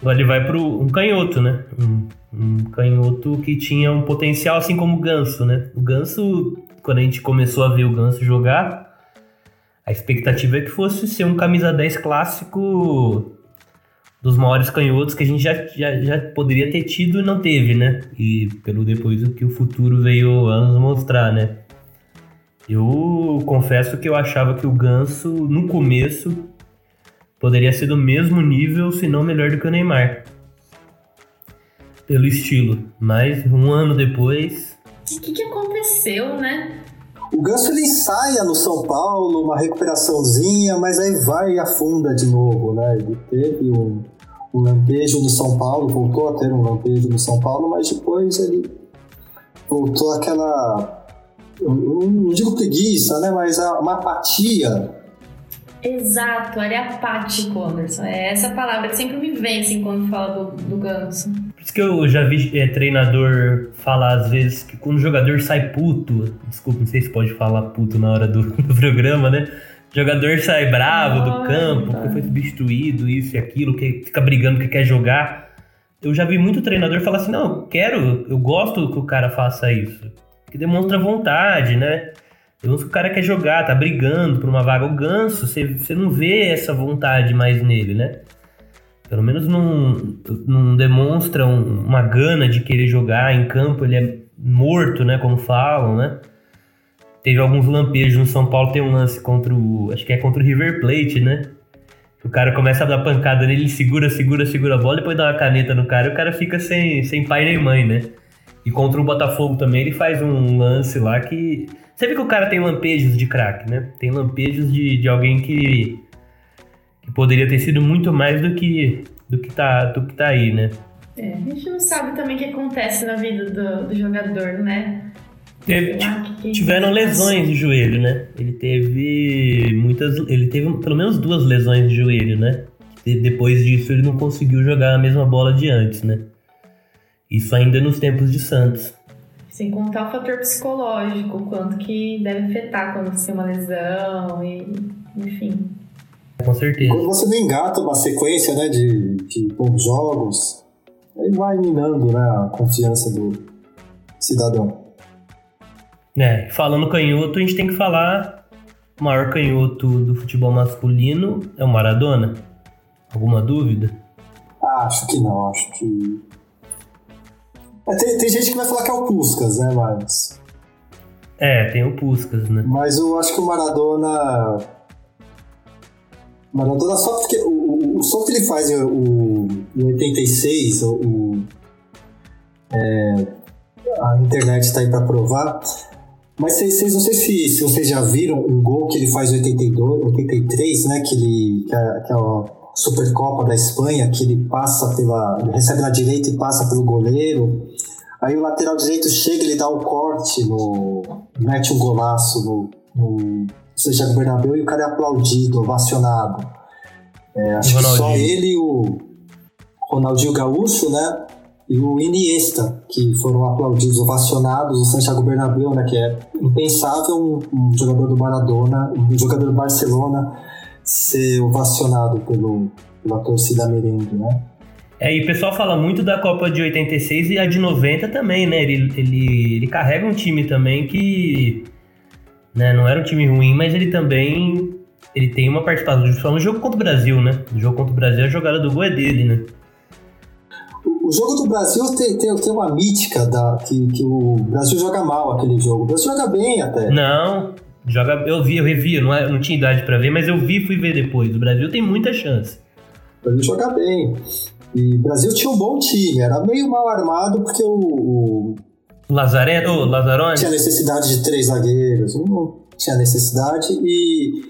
Agora ele vai pro um canhoto, né? Um, um canhoto que tinha um potencial assim como o Ganso, né? O Ganso, quando a gente começou a ver o Ganso jogar, a expectativa é que fosse ser um camisa 10 clássico dos maiores canhotos que a gente já, já, já poderia ter tido e não teve, né? E pelo depois o que o futuro veio a nos mostrar, né? Eu confesso que eu achava que o Ganso, no começo, poderia ser do mesmo nível, se não melhor do que o Neymar. Pelo estilo. Mas um ano depois. O que, que aconteceu, né? O Ganso ele ensaia no São Paulo, uma recuperaçãozinha, mas aí vai e afunda de novo, né? Ele teve um, um lampejo no São Paulo, voltou a ter um lampejo no São Paulo, mas depois ele voltou eu não digo preguiça, né? Mas uma apatia. Exato, ele é apático, Anderson. É essa palavra que sempre me vem assim quando fala do, do Ganso. Por isso que eu já vi é, treinador falar às vezes que quando o jogador sai puto. Desculpa, não sei se pode falar puto na hora do, do programa, né? O jogador sai bravo do campo, porque foi substituído, isso e aquilo, que fica brigando que quer jogar. Eu já vi muito treinador falar assim: não, eu quero, eu gosto que o cara faça isso. Que demonstra vontade, né? Demonstra que o cara quer jogar, tá brigando por uma vaga. O ganso, você, você não vê essa vontade mais nele, né? Pelo menos não, não demonstra um- uma gana de querer jogar em campo, ele é morto, né? Como falam, né? teve alguns lampejos no São Paulo, tem um lance contra o. Acho que é contra o River Plate, né? O cara começa a dar pancada nele, segura, segura, segura a bola, depois dá uma caneta no cara e o cara fica sem, sem pai nem mãe, né? E contra o Botafogo também ele faz um lance lá que. Você vê que o cara tem lampejos de craque, né? Tem lampejos de, de alguém que, que poderia ter sido muito mais do que, do que, tá, do que tá aí, né? É, a gente não sabe também o que acontece na vida do, do jogador, né? Teve, tiveram lesões de joelho, né? Ele teve muitas. Ele teve pelo menos duas lesões de joelho, né? E depois disso ele não conseguiu jogar a mesma bola de antes, né? Isso ainda nos tempos de Santos. Sem contar o fator psicológico, quanto que deve afetar quando você tem uma lesão e enfim. Com certeza. Quando você não engata uma sequência né, de, de bons jogos, aí vai minando né, a confiança do cidadão. É, falando canhoto, a gente tem que falar o maior canhoto do futebol masculino é o Maradona. Alguma dúvida? Acho que não, acho que. É, tem, tem gente que vai falar que é o Puskas, né? Mas. É, tem o Puskas, né? Mas eu acho que o Maradona. Maradona só porque. O, o, o som que ele faz em, o, em 86, o, o- é, a internet tá aí pra provar. Mas vocês- não sei se, se vocês já viram um gol que ele faz em 82, 83, né? Que ele. Que é, que é a Supercopa da Espanha, que ele passa pela. Ele recebe na direita e passa pelo goleiro. Aí o lateral direito chega, ele dá um corte no. mete um golaço no. no Santiago Bernabéu e o cara é aplaudido, ovacionado. É, acho que só ele e o Ronaldinho Gaúcho, né? E o Iniesta, que foram aplaudidos, ovacionados no Santiago Bernabéu, né? Que é impensável um, um jogador do Maradona, um jogador do Barcelona ser ovacionado pelo, pela torcida merengue, né? É, e o pessoal fala muito da Copa de 86 e a de 90 também, né? Ele, ele, ele carrega um time também que. Né, não era um time ruim, mas ele também. Ele tem uma participação. Só no jogo contra o Brasil, né? No jogo contra o Brasil, a jogada do gol é dele, né? O, jogo do Brasil tem, tem, tem uma mítica da, que, que o Brasil joga mal aquele jogo. O Brasil joga bem até. Não, joga. Eu vi, eu revi, eu não, é- não tinha idade pra ver, mas eu vi e fui ver depois. O Brasil tem muita chance. O Brasil joga bem. E o Brasil tinha um bom time, era meio mal armado porque o, o- Lazareno, ô, Lazarone? tinha necessidade de três zagueiros, não tinha necessidade e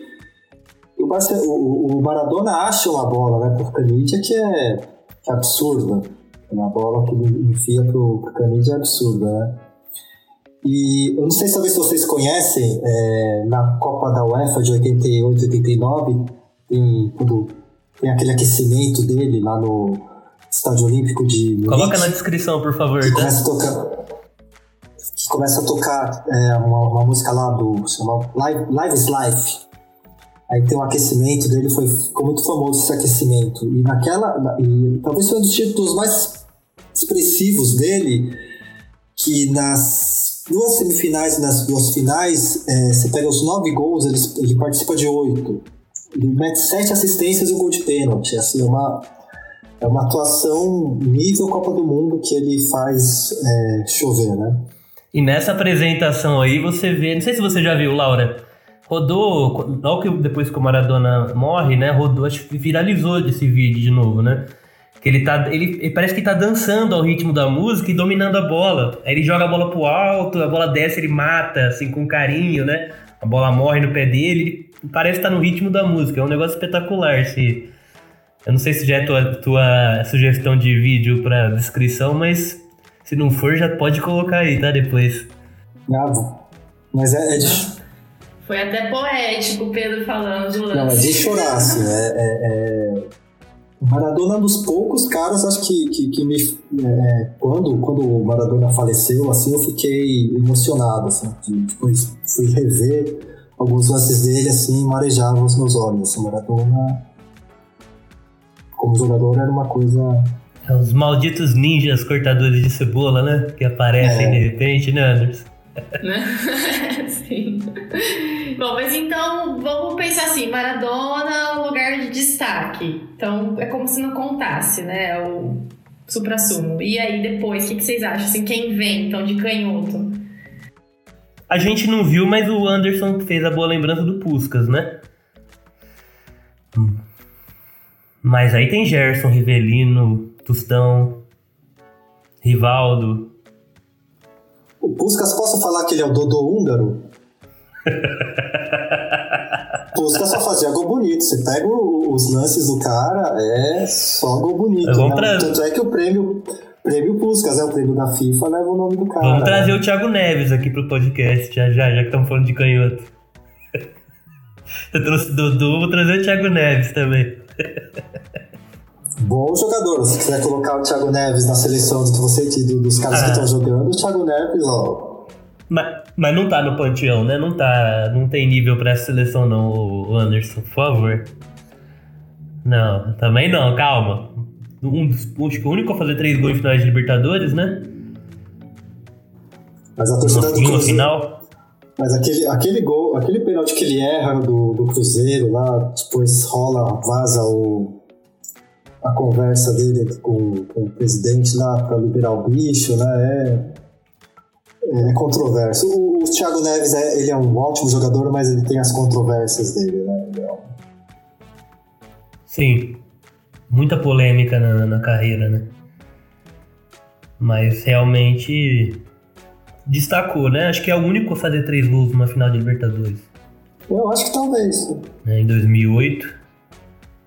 o, o- o Maradona acha uma bola né, pro Canidia que é, que é absurda. Uma bola que ele enfia pro, pro Canidia é absurda, né? E eu não sei talvez se vocês conhecem, é, na Copa da UEFA de 88 89, tem, quando tem aquele aquecimento dele lá no Estádio Olímpico de Coloca na descrição, por favor, que tá? começa a tocar começa a tocar é, uma, uma música lá do chama Live, Live is Life. Aí tem um aquecimento dele foi ficou muito famoso esse aquecimento. E naquela na- e talvez foi um dos títulos mais expressivos dele que nas duas semifinais e nas duas finais é, você pega os nove gols ele, ele participa de oito. Ele mete sete assistências e um gol de pênalti. Assim é uma é uma atuação nível Copa do Mundo que ele faz é, chover, né? E nessa apresentação aí você vê, não sei se você já viu, Laura, rodou, logo que depois que o Maradona morre, né, rodou, acho que viralizou esse vídeo de novo, né? Que ele tá, ele, ele parece que tá dançando ao ritmo da música e dominando a bola. Aí ele joga a bola pro alto, a bola desce, ele mata, assim, com carinho, né? A bola morre no pé dele, ele parece que tá no ritmo da música. É um negócio espetacular, se... Eu não sei se já é tua, tua sugestão de vídeo pra descrição, mas se não for, já pode colocar aí, tá? Depois. Ah, mas é, é de, Foi até poético o Pedro falando do não, é lance. de chorar, assim. É, é- é- O Maradona é um dos poucos caras, acho que, que, que me. é, quando, quando o Maradona faleceu, assim, eu fiquei emocionado, assim. de- Depois fui rever alguns lances dele, assim, marejavam os meus olhos. Assim, o Maradona, como jogador, era uma coisa É os malditos ninjas cortadores de cebola, né? Que aparecem É. de repente, né, Anderson? né? Sim. Bom, mas então vamos pensar assim: Maradona, lugar de destaque. Então é como se não contasse, né? O supra-sumo. E aí depois, o que, que vocês acham? Assim, quem vem então de canhoto? A gente não viu, mas o Anderson fez a boa lembrança do Puskas, né? Hum. Mas aí tem Gerson, Rivelino, Tostão, Rivaldo. O Puskas, posso falar que ele é o Dodô húngaro? Puskas só fazia gol bonito. Você pega os lances do cara, é só gol bonito. Né? Tanto é que o prêmio, prêmio Puskas, é o prêmio da FIFA, leva o nome do cara. Vamos trazer né? o Thiago Neves aqui pro podcast, já já, já que estamos falando de canhoto. Eu trouxe Dudu, vou trazer o Thiago Neves também. Bom jogador. Se quiser colocar o Thiago Neves na seleção do que você dos caras ah. que estão jogando, o Thiago Neves, ó. Mas, mas não tá no panteão, né? Não tá. Não tem nível pra essa seleção, não, o Anderson, por favor. Não, também não, calma. Um dos, acho que o único a fazer três gols em finais de Libertadores, né? Mas a torcida no, do Cruzeiro, final. Mas aquele, aquele gol, aquele pênalti que ele erra do, do Cruzeiro lá, depois rola, vaza o, a conversa dele com, com o presidente lá para liberar o bicho, né? É, é controverso. O, o Thiago Neves é, ele é um ótimo jogador, mas ele tem as controvérsias dele, né? É Sim, muita polêmica na, na carreira, né? Mas realmente destacou, né? Acho que é o único a fazer três gols numa final de Libertadores. Eu acho que talvez. É, em 2008.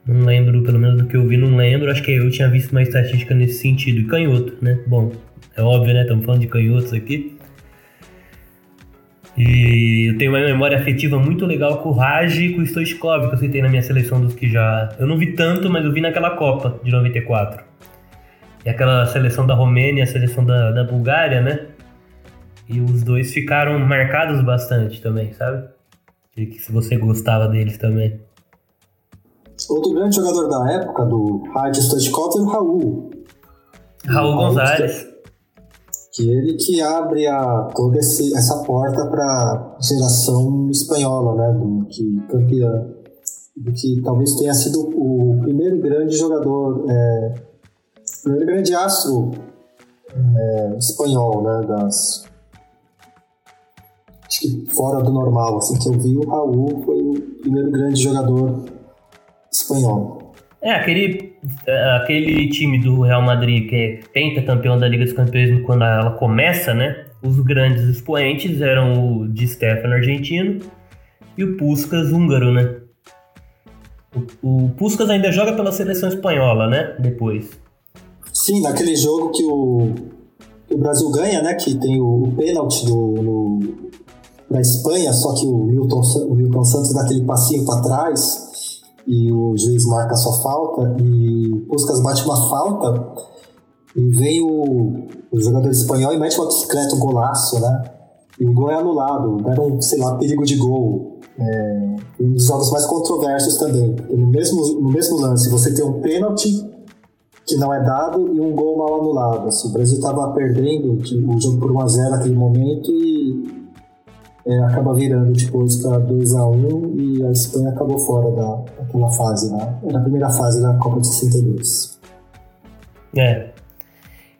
Não lembro, pelo menos do que eu vi, não lembro. Acho que eu tinha visto uma estatística nesse sentido. E canhoto, né? Bom, é óbvio, né? Estamos falando de canhotos aqui. E eu tenho uma memória afetiva muito legal com o Raj e com o Stoichkov, que eu citei na minha seleção dos que já. Eu não vi tanto, mas eu vi naquela Copa de 94. E aquela seleção da Romênia, a seleção da, da Bulgária, né? E os dois ficaram marcados bastante também, sabe? E se você gostava deles também. Outro grande jogador da época do Rádio Stoichkov é o Raul. Raul Gonzalez. Que ele que abre a, toda esse, essa porta para geração espanhola, né? Do que campeã. Do que talvez tenha sido o primeiro grande jogador, é, o primeiro grande astro é, espanhol, né? Das, acho que fora do normal, assim, que eu vi, o Raul foi o primeiro grande jogador espanhol. É, aquele, é, aquele time do Real Madrid que é pentacampeão da Liga dos Campeões quando ela começa, né? Os grandes expoentes eram o Di Stefano argentino e o Puskas húngaro, né? O, o Puskas ainda joga pela seleção espanhola, né? Depois. Sim, naquele jogo que o, que o Brasil ganha, né? Que tem o, o pênalti do, no, da Espanha, só que o Milton, o Milton Santos dá aquele passinho para trás e o juiz marca a sua falta e o Puskas bate uma falta e vem o, o jogador espanhol e mete uma bicicleta, um golaço, né? E o gol é anulado, deram, sei lá, perigo de gol. É, um dos jogos mais controversos também. No mesmo, no mesmo lance, você tem um pênalti que não é dado e um gol mal anulado. Assim, o Brasil estava perdendo o jogo por 1x0 naquele momento e é, acaba virando depois para 2x1 e a Espanha acabou fora da, daquela fase, né? Era a primeira fase da Copa de 62. É.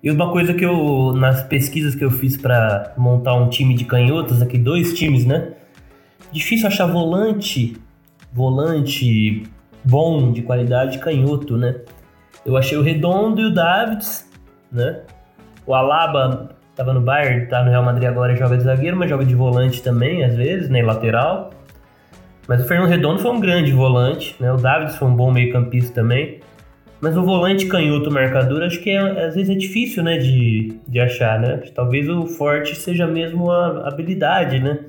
E uma coisa que eu, nas pesquisas que eu fiz para montar um time de canhotos, aqui dois times, né? Difícil achar volante, volante bom, de qualidade, canhoto, né? Eu achei o Redondo e o Davids, né? O Alaba Tava no Bayern, tá no Real Madrid agora joga de zagueiro, mas joga de volante também, às vezes, né? Lateral. Mas o Fernando Redondo foi um grande volante, né? O Davids foi um bom meio-campista também. Mas o volante canhoto marcador, acho que é, às vezes é difícil, né, de, de achar, né? Talvez o forte seja mesmo a habilidade, né?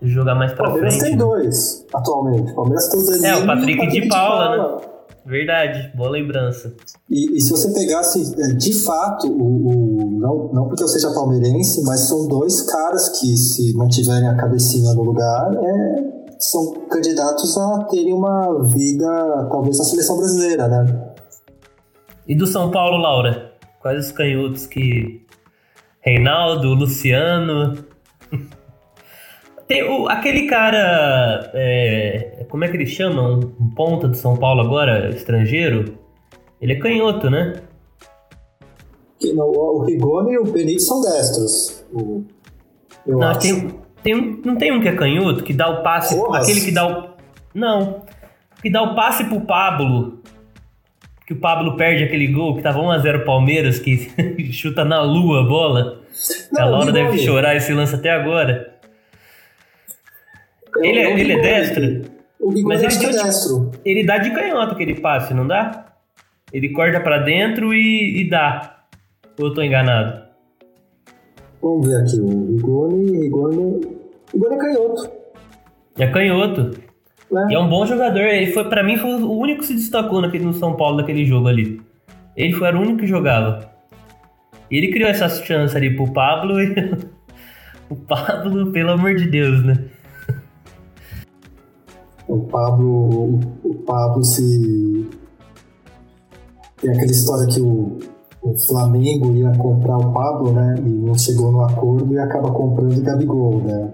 De jogar mais pra Palmeiras frente. Palmeiras tem né? dois, atualmente. Palmeiras tem Zezinho É, o Patrick, o Patrick de Paula, Paula, né? Verdade, boa lembrança. E, e, se você pegasse, é, de fato, o, o, não, não porque eu seja palmeirense, mas são dois caras que, se mantiverem a cabecinha no lugar, é, são candidatos a terem uma vida, talvez, na seleção brasileira, né? E do São Paulo, Laura? Quais os canhotos que. Reinaldo, Luciano. Tem o, aquele cara. É, como é que ele chama? Um, um, ponta do São Paulo agora, estrangeiro? Ele é canhoto, né? O, Rigoni e o Benítez são destros. O, Não. Tem, Tem um, não tem um que é canhoto, que dá o passe. Aquele que dá o. Não. Que dá o passe pro Pablo. Que o Pablo perde aquele gol, que tava 1x0 Palmeiras, que chuta na lua a bola. Não, a Laura deve chorar esse lance até agora. Eu- Ele é- ele é destro? O Bigode Mas ele é destro. Ele dá de canhoto aquele passe, não dá? Ele corta pra dentro e, e dá. Ou eu tô enganado? Vamos ver aqui, o Rigoni, Rigoni... Rigoni é canhoto. É canhoto. Né? E é um bom jogador. Ele foi, para mim, foi o único que se destacou naquele, no São Paulo naquele jogo ali. Ele foi era o único que jogava. E ele criou essa chance ali pro Pablo e. o Pablo, pelo amor de Deus, né? O Pablo, o Pablo se. Tem aquela história que o, o Flamengo ia comprar o Pablo, né? E não chegou no acordo e acaba comprando o Gabigol, né?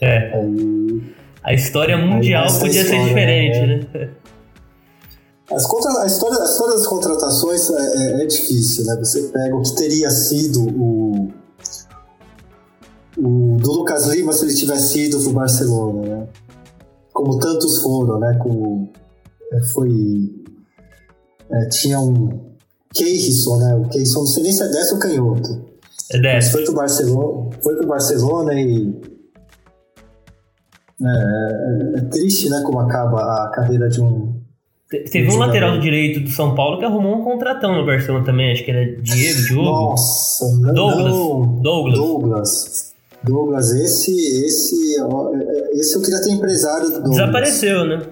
É. Aí. A história mundial podia ser história, diferente, né? né? As contra... a, história, a história das contratações é, é- é difícil, né? Você pega o que teria sido o. O do Lucas Lima se ele tivesse ido pro Barcelona, né? Como tantos foram, né? Como é, foi. é, tinha um. Keirson, né? O Keirson, não sei nem se é destro ou canhoto. É dessa. foi pro Barcelona, foi pro Barcelona e. É, é- é triste, né? Como acaba a carreira de um. Te- Teve um jogador. lateral direito do São Paulo que arrumou um contratão no Barcelona também. Acho que era Diego, Diogo. Nossa, Douglas. não. Douglas. Douglas. Douglas, esse, esse, ó, esse eu queria ter empresário do Douglas. Desapareceu, né?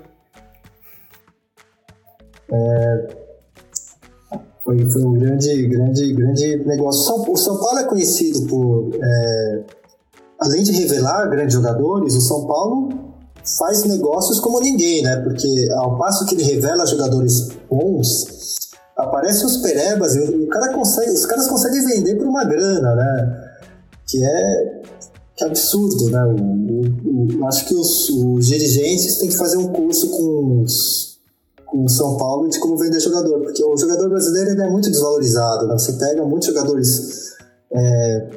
Foi, foi um grande, grande, grande negócio. O São Paulo é conhecido por, é, além de revelar grandes jogadores, o São Paulo faz negócios como ninguém, né? Porque ao passo que ele revela jogadores bons, aparecem os perebas e o cara consegue, os caras conseguem vender por uma grana, né? Que é, que é absurdo, né? O, o- o- acho que os, os dirigentes têm que fazer um curso com os com o São Paulo de como vender jogador, porque o jogador brasileiro é muito desvalorizado, né? Você pega muitos jogadores é,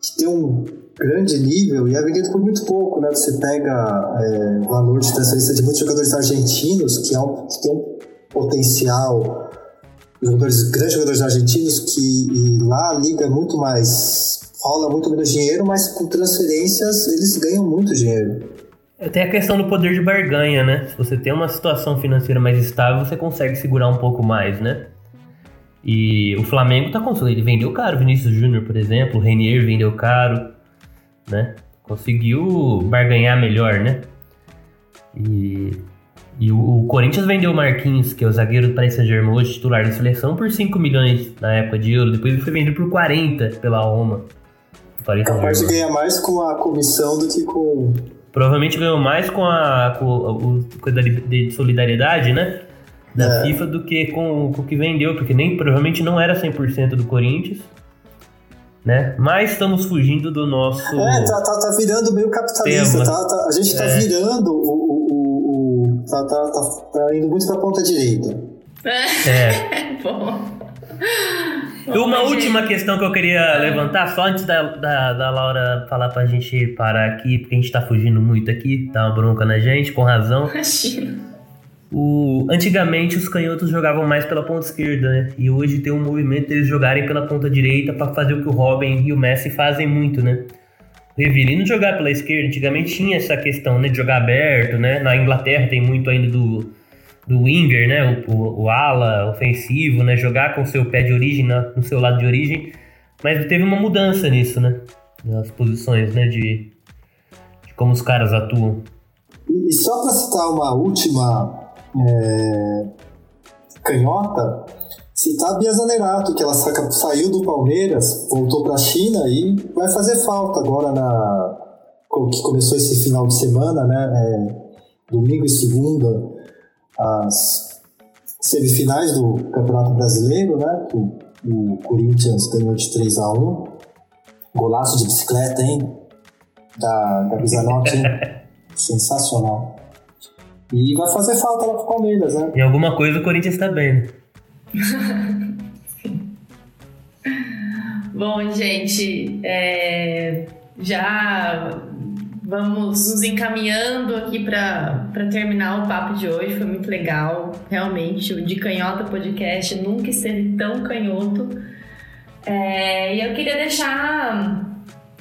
que tem um grande nível e é vendido por muito pouco, né? Você pega é, valor de transferência de muitos jogadores argentinos que, é um, que tem um potencial, jogadores, grandes jogadores argentinos que lá a liga é muito mais rola muito menos dinheiro, mas com transferências eles ganham muito dinheiro. Tem a questão do poder de barganha, né? Se você tem uma situação financeira mais estável, você consegue segurar um pouco mais, né? E o Flamengo tá conseguindo. Ele vendeu caro, Vinícius Júnior, por exemplo, o Renier vendeu caro, né? Conseguiu barganhar melhor, né? E, e o, o Corinthians vendeu o Marquinhos, que é o zagueiro do Paris Saint-Germain, hoje titular da seleção, por 5 milhões na época de euro. Depois ele foi vendido por 40 pela Roma. Do Paris Capaz de ganhar mais com a comissão do que com Provavelmente ganhou mais com a com o, coisa de, de solidariedade, né? Da É. FIFA do que com, com o que vendeu, porque nem provavelmente não era 100% do Corinthians, né? Mas estamos fugindo do nosso É, tá, tá, tá virando meio capitalista, tá, tá- a gente tá É. virando o. o, o, o- tá, tá, tá, tá indo muito pra ponta direita. é. Bom. E uma última questão que eu queria levantar, só antes da, da, da Laura falar pra gente parar aqui, porque a gente tá fugindo muito aqui, tá uma bronca na gente, com razão. Imagina. O, antigamente os canhotos jogavam mais pela ponta esquerda, né? E hoje tem um movimento deles jogarem pela ponta direita pra fazer o que o Robin e o Messi fazem muito, né? O Rivelino jogar pela esquerda, antigamente tinha essa questão, né? De jogar aberto, né? Na Inglaterra tem muito ainda do, do winger, né? O, o, o ala ofensivo, né? Jogar com o seu pé de origem no seu lado de origem. Mas teve uma mudança nisso, né? Nas posições, né? De, de como os caras atuam. E, só pra citar uma última é, canhota, citar a Bia Zanerato, que ela saca- saiu do Palmeiras, voltou pra China e vai fazer falta agora na. que começou esse final de semana, né? é, domingo e segunda, as semifinais do Campeonato Brasileiro, né? Que o, o Corinthians ganhou de 3 a 1 Golaço de bicicleta, hein? Da, da Bizanotti, hein? Sensacional. E vai fazer falta lá pro Palmeiras, né? Em alguma coisa o Corinthians tá bem, né? Bom, gente, é, já vamos nos encaminhando aqui para terminar o papo de hoje. Foi muito legal, realmente. O De Canhota Podcast nunca esteve tão canhoto. É, e eu queria deixar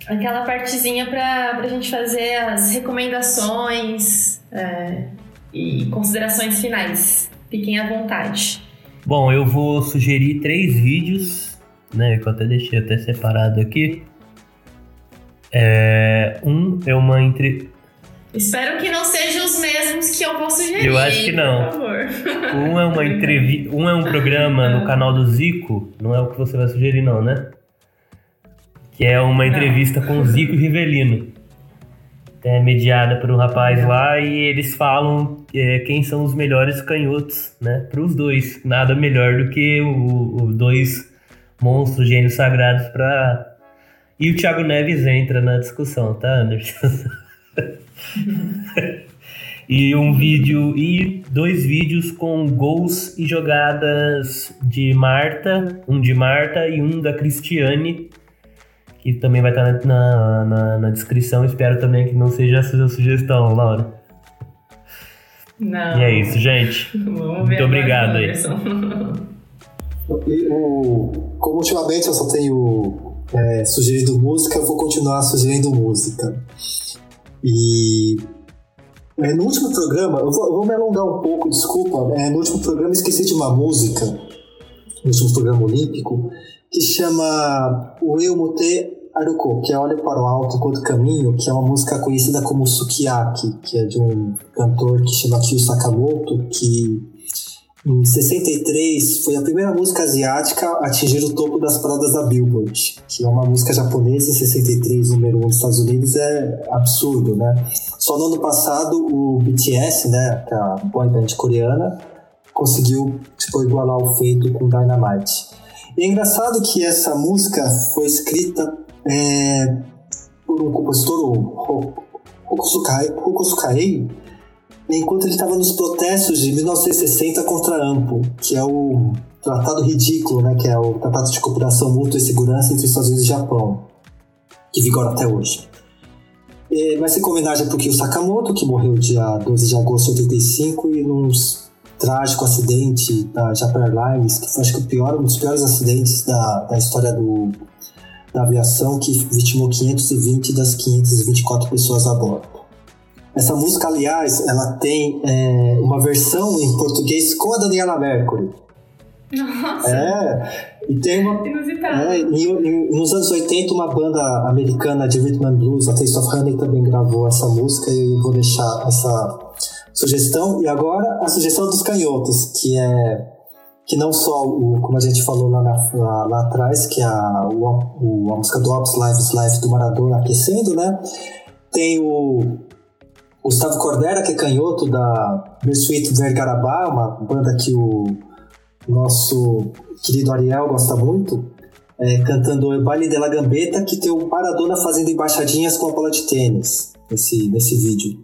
aquela partezinha para a gente fazer as recomendações é, e considerações finais. Fiquem à vontade. Bom, eu vou sugerir três vídeos, né? Que eu até deixei até separado aqui. É, um é uma entre... Espero que não sejam os mesmos que eu vou sugerir. Eu acho que não. Um é uma entrevista, um é um programa no canal do Zico, não é o que você vai sugerir não, né? Que é uma entrevista com o Zico e Rivelino. É mediada por um rapaz lá e eles falam é, quem são os melhores canhotos, né? Para os dois. Nada melhor do que o, o dois monstros gênios sagrados para e o Thiago Neves entra na discussão, tá, Anderson? e um vídeo e dois vídeos com gols e jogadas de Marta, um de Marta e um da Cristiane, que também vai estar na, na, na descrição. Espero também que não seja a sua sugestão, Laura. Não. E é isso, gente. Vamos Muito obrigado aí. E o, como ultimamente eu só tenho é, sugerindo música, eu vou continuar sugerindo música. E é, no último programa, eu vou, eu vou, me alongar um pouco, desculpa. É, no último programa esqueci de uma música, no último programa olímpico, que chama O Eu Mute Aruko, que é Olha para o Alto enquanto Caminho, que é uma música conhecida como Sukiyaki, que é de um cantor que chama Kyo Sakamoto, que em 63, foi a primeira música asiática a atingir o topo das paradas da Billboard, que é uma música japonesa em 63, número 1 um dos Estados Unidos, é absurdo, né? Só no ano passado, o BTS, né, é a boy band coreana, conseguiu tipo, igualar o feito com Dynamite. E é engraçado que essa música foi escrita é, por um compositor, Hokusukai, enquanto ele estava nos protestos de 1960 contra a AMPO, que é o tratado ridículo, né, que é o Tratado de Cooperação Mútua e Segurança entre os Estados Unidos e Japão, que vigora até hoje. É, mas em homenagem para o Sakamoto, que morreu dia 12 de agosto de 85 e num trágico acidente da Japan Airlines, que foi acho que o pior, um dos piores acidentes da, da história do, da aviação, que vitimou 520 das 524 pessoas a bordo. Essa música, aliás, ela tem é, uma versão em português com a Daniela Mercury. Nossa! É, e tem uma. Inusitado. É, em, em, nos anos 80, uma banda americana de rhythm and blues, a Taste of Honey, também gravou essa música e eu vou deixar essa sugestão. E agora a sugestão dos canhotos, que é que não só o, como a gente falou lá, na, lá, atrás, que é a, o, a música do Ops Live Life do Maradona aquecendo, né? Tem o Gustavo Cordera, que é canhoto da Bersuit Vergarabá, uma banda que o nosso querido Ariel gosta muito, é, cantando o Baile de la Gambeta, que tem o Maradona fazendo embaixadinhas com a bola de tênis nesse, nesse vídeo.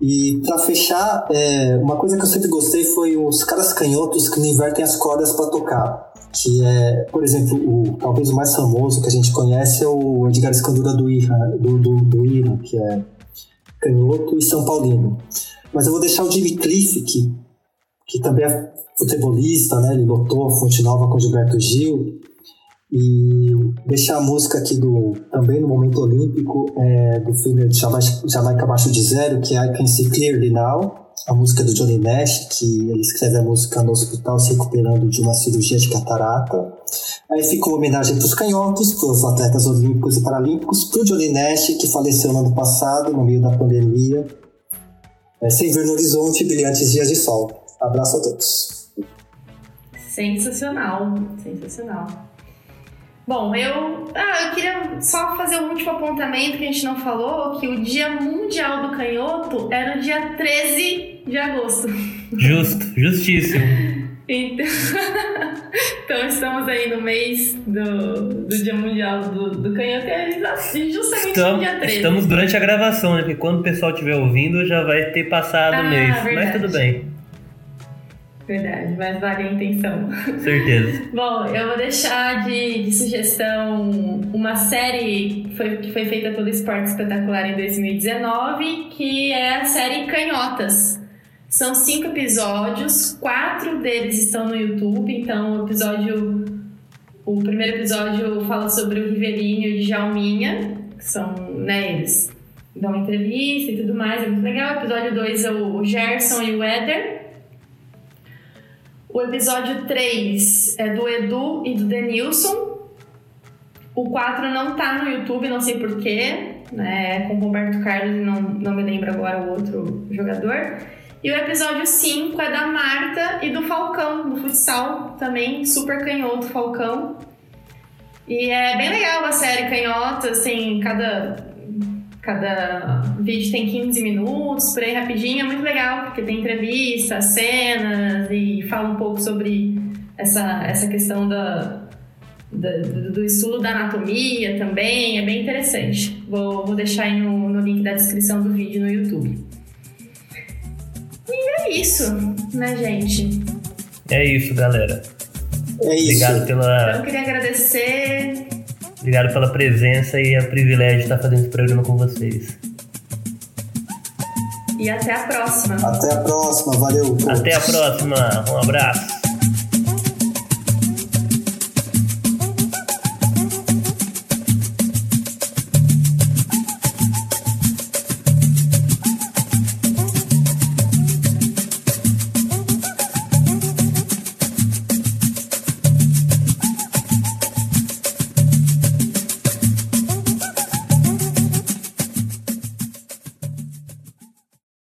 E para fechar, é, uma coisa que eu sempre gostei foi os caras canhotos que invertem as cordas para tocar. Que é, por exemplo, o, talvez o mais famoso que a gente conhece é o Edgar Escandura do Ira, do, do, do Ira que é canhoto e São Paulino. Mas eu vou deixar o Jimmy Cliff, que, que também é futebolista, né? Ele lotou a Fonte Nova com Gilberto Gil. E deixar a música aqui do também no momento olímpico é, do filme Jamaica Abaixo de Zero, que é I Can See Clearly Now, a música do Johnny Nash, que ele escreve a música no hospital se recuperando de uma cirurgia de catarata. Aí fica uma homenagem para os canhotos, para os atletas olímpicos e paralímpicos, para o Johnny Nash, que faleceu no ano passado, no meio da pandemia, é, sem ver no horizonte brilhantes dias de sol. Abraço a todos. Sensacional, sensacional. Bom, eu, ah, eu queria só fazer um último apontamento que a gente não falou, que o Dia Mundial do Canhoto era o dia 13 de agosto. Justo, justíssimo. Então, então estamos aí no mês do, do Dia Mundial do, do Canhoto e é justamente estamos, no dia 13. Estamos durante a gravação, né? Porque quando o pessoal estiver ouvindo já vai ter passado Ah, o mês. verdade. Mas tudo bem. Verdade, mas vale a intenção. Certeza. Bom, eu vou deixar de, de sugestão uma série que foi, que foi feita pelo Esporte Espetacular em 2019, que é a série Canhotas. São cinco episódios, quatro deles estão no YouTube, então o episódio. O primeiro episódio fala sobre o Riverinho e o Djalminha, que são, né, eles dão entrevista e tudo mais, é muito legal. O episódio 2 é o Gerson e o Éder. O episódio 3 é do Edu e do Denilson. O 4 não tá no YouTube, não sei porquê. Né? É com o Roberto Carlos e não, não me lembro agora o outro jogador. E o episódio 5 é da Marta e do Falcão, do futsal, também super canhoto Falcão. E é bem legal a série Canhotas, assim, cada Cada vídeo tem 15 minutos, por aí rapidinho, é muito legal, porque tem entrevistas, cenas e fala um pouco sobre essa, essa questão da, da do estudo da anatomia também, é bem interessante. Vou, vou deixar aí no, no link da descrição do vídeo no YouTube. E é isso, né, gente? É isso, galera. É isso. Obrigado pela. Então, eu queria agradecer Obrigado pela presença e a privilégio de estar fazendo esse programa com vocês. E até a próxima. Até a próxima, valeu. Até a próxima, um abraço.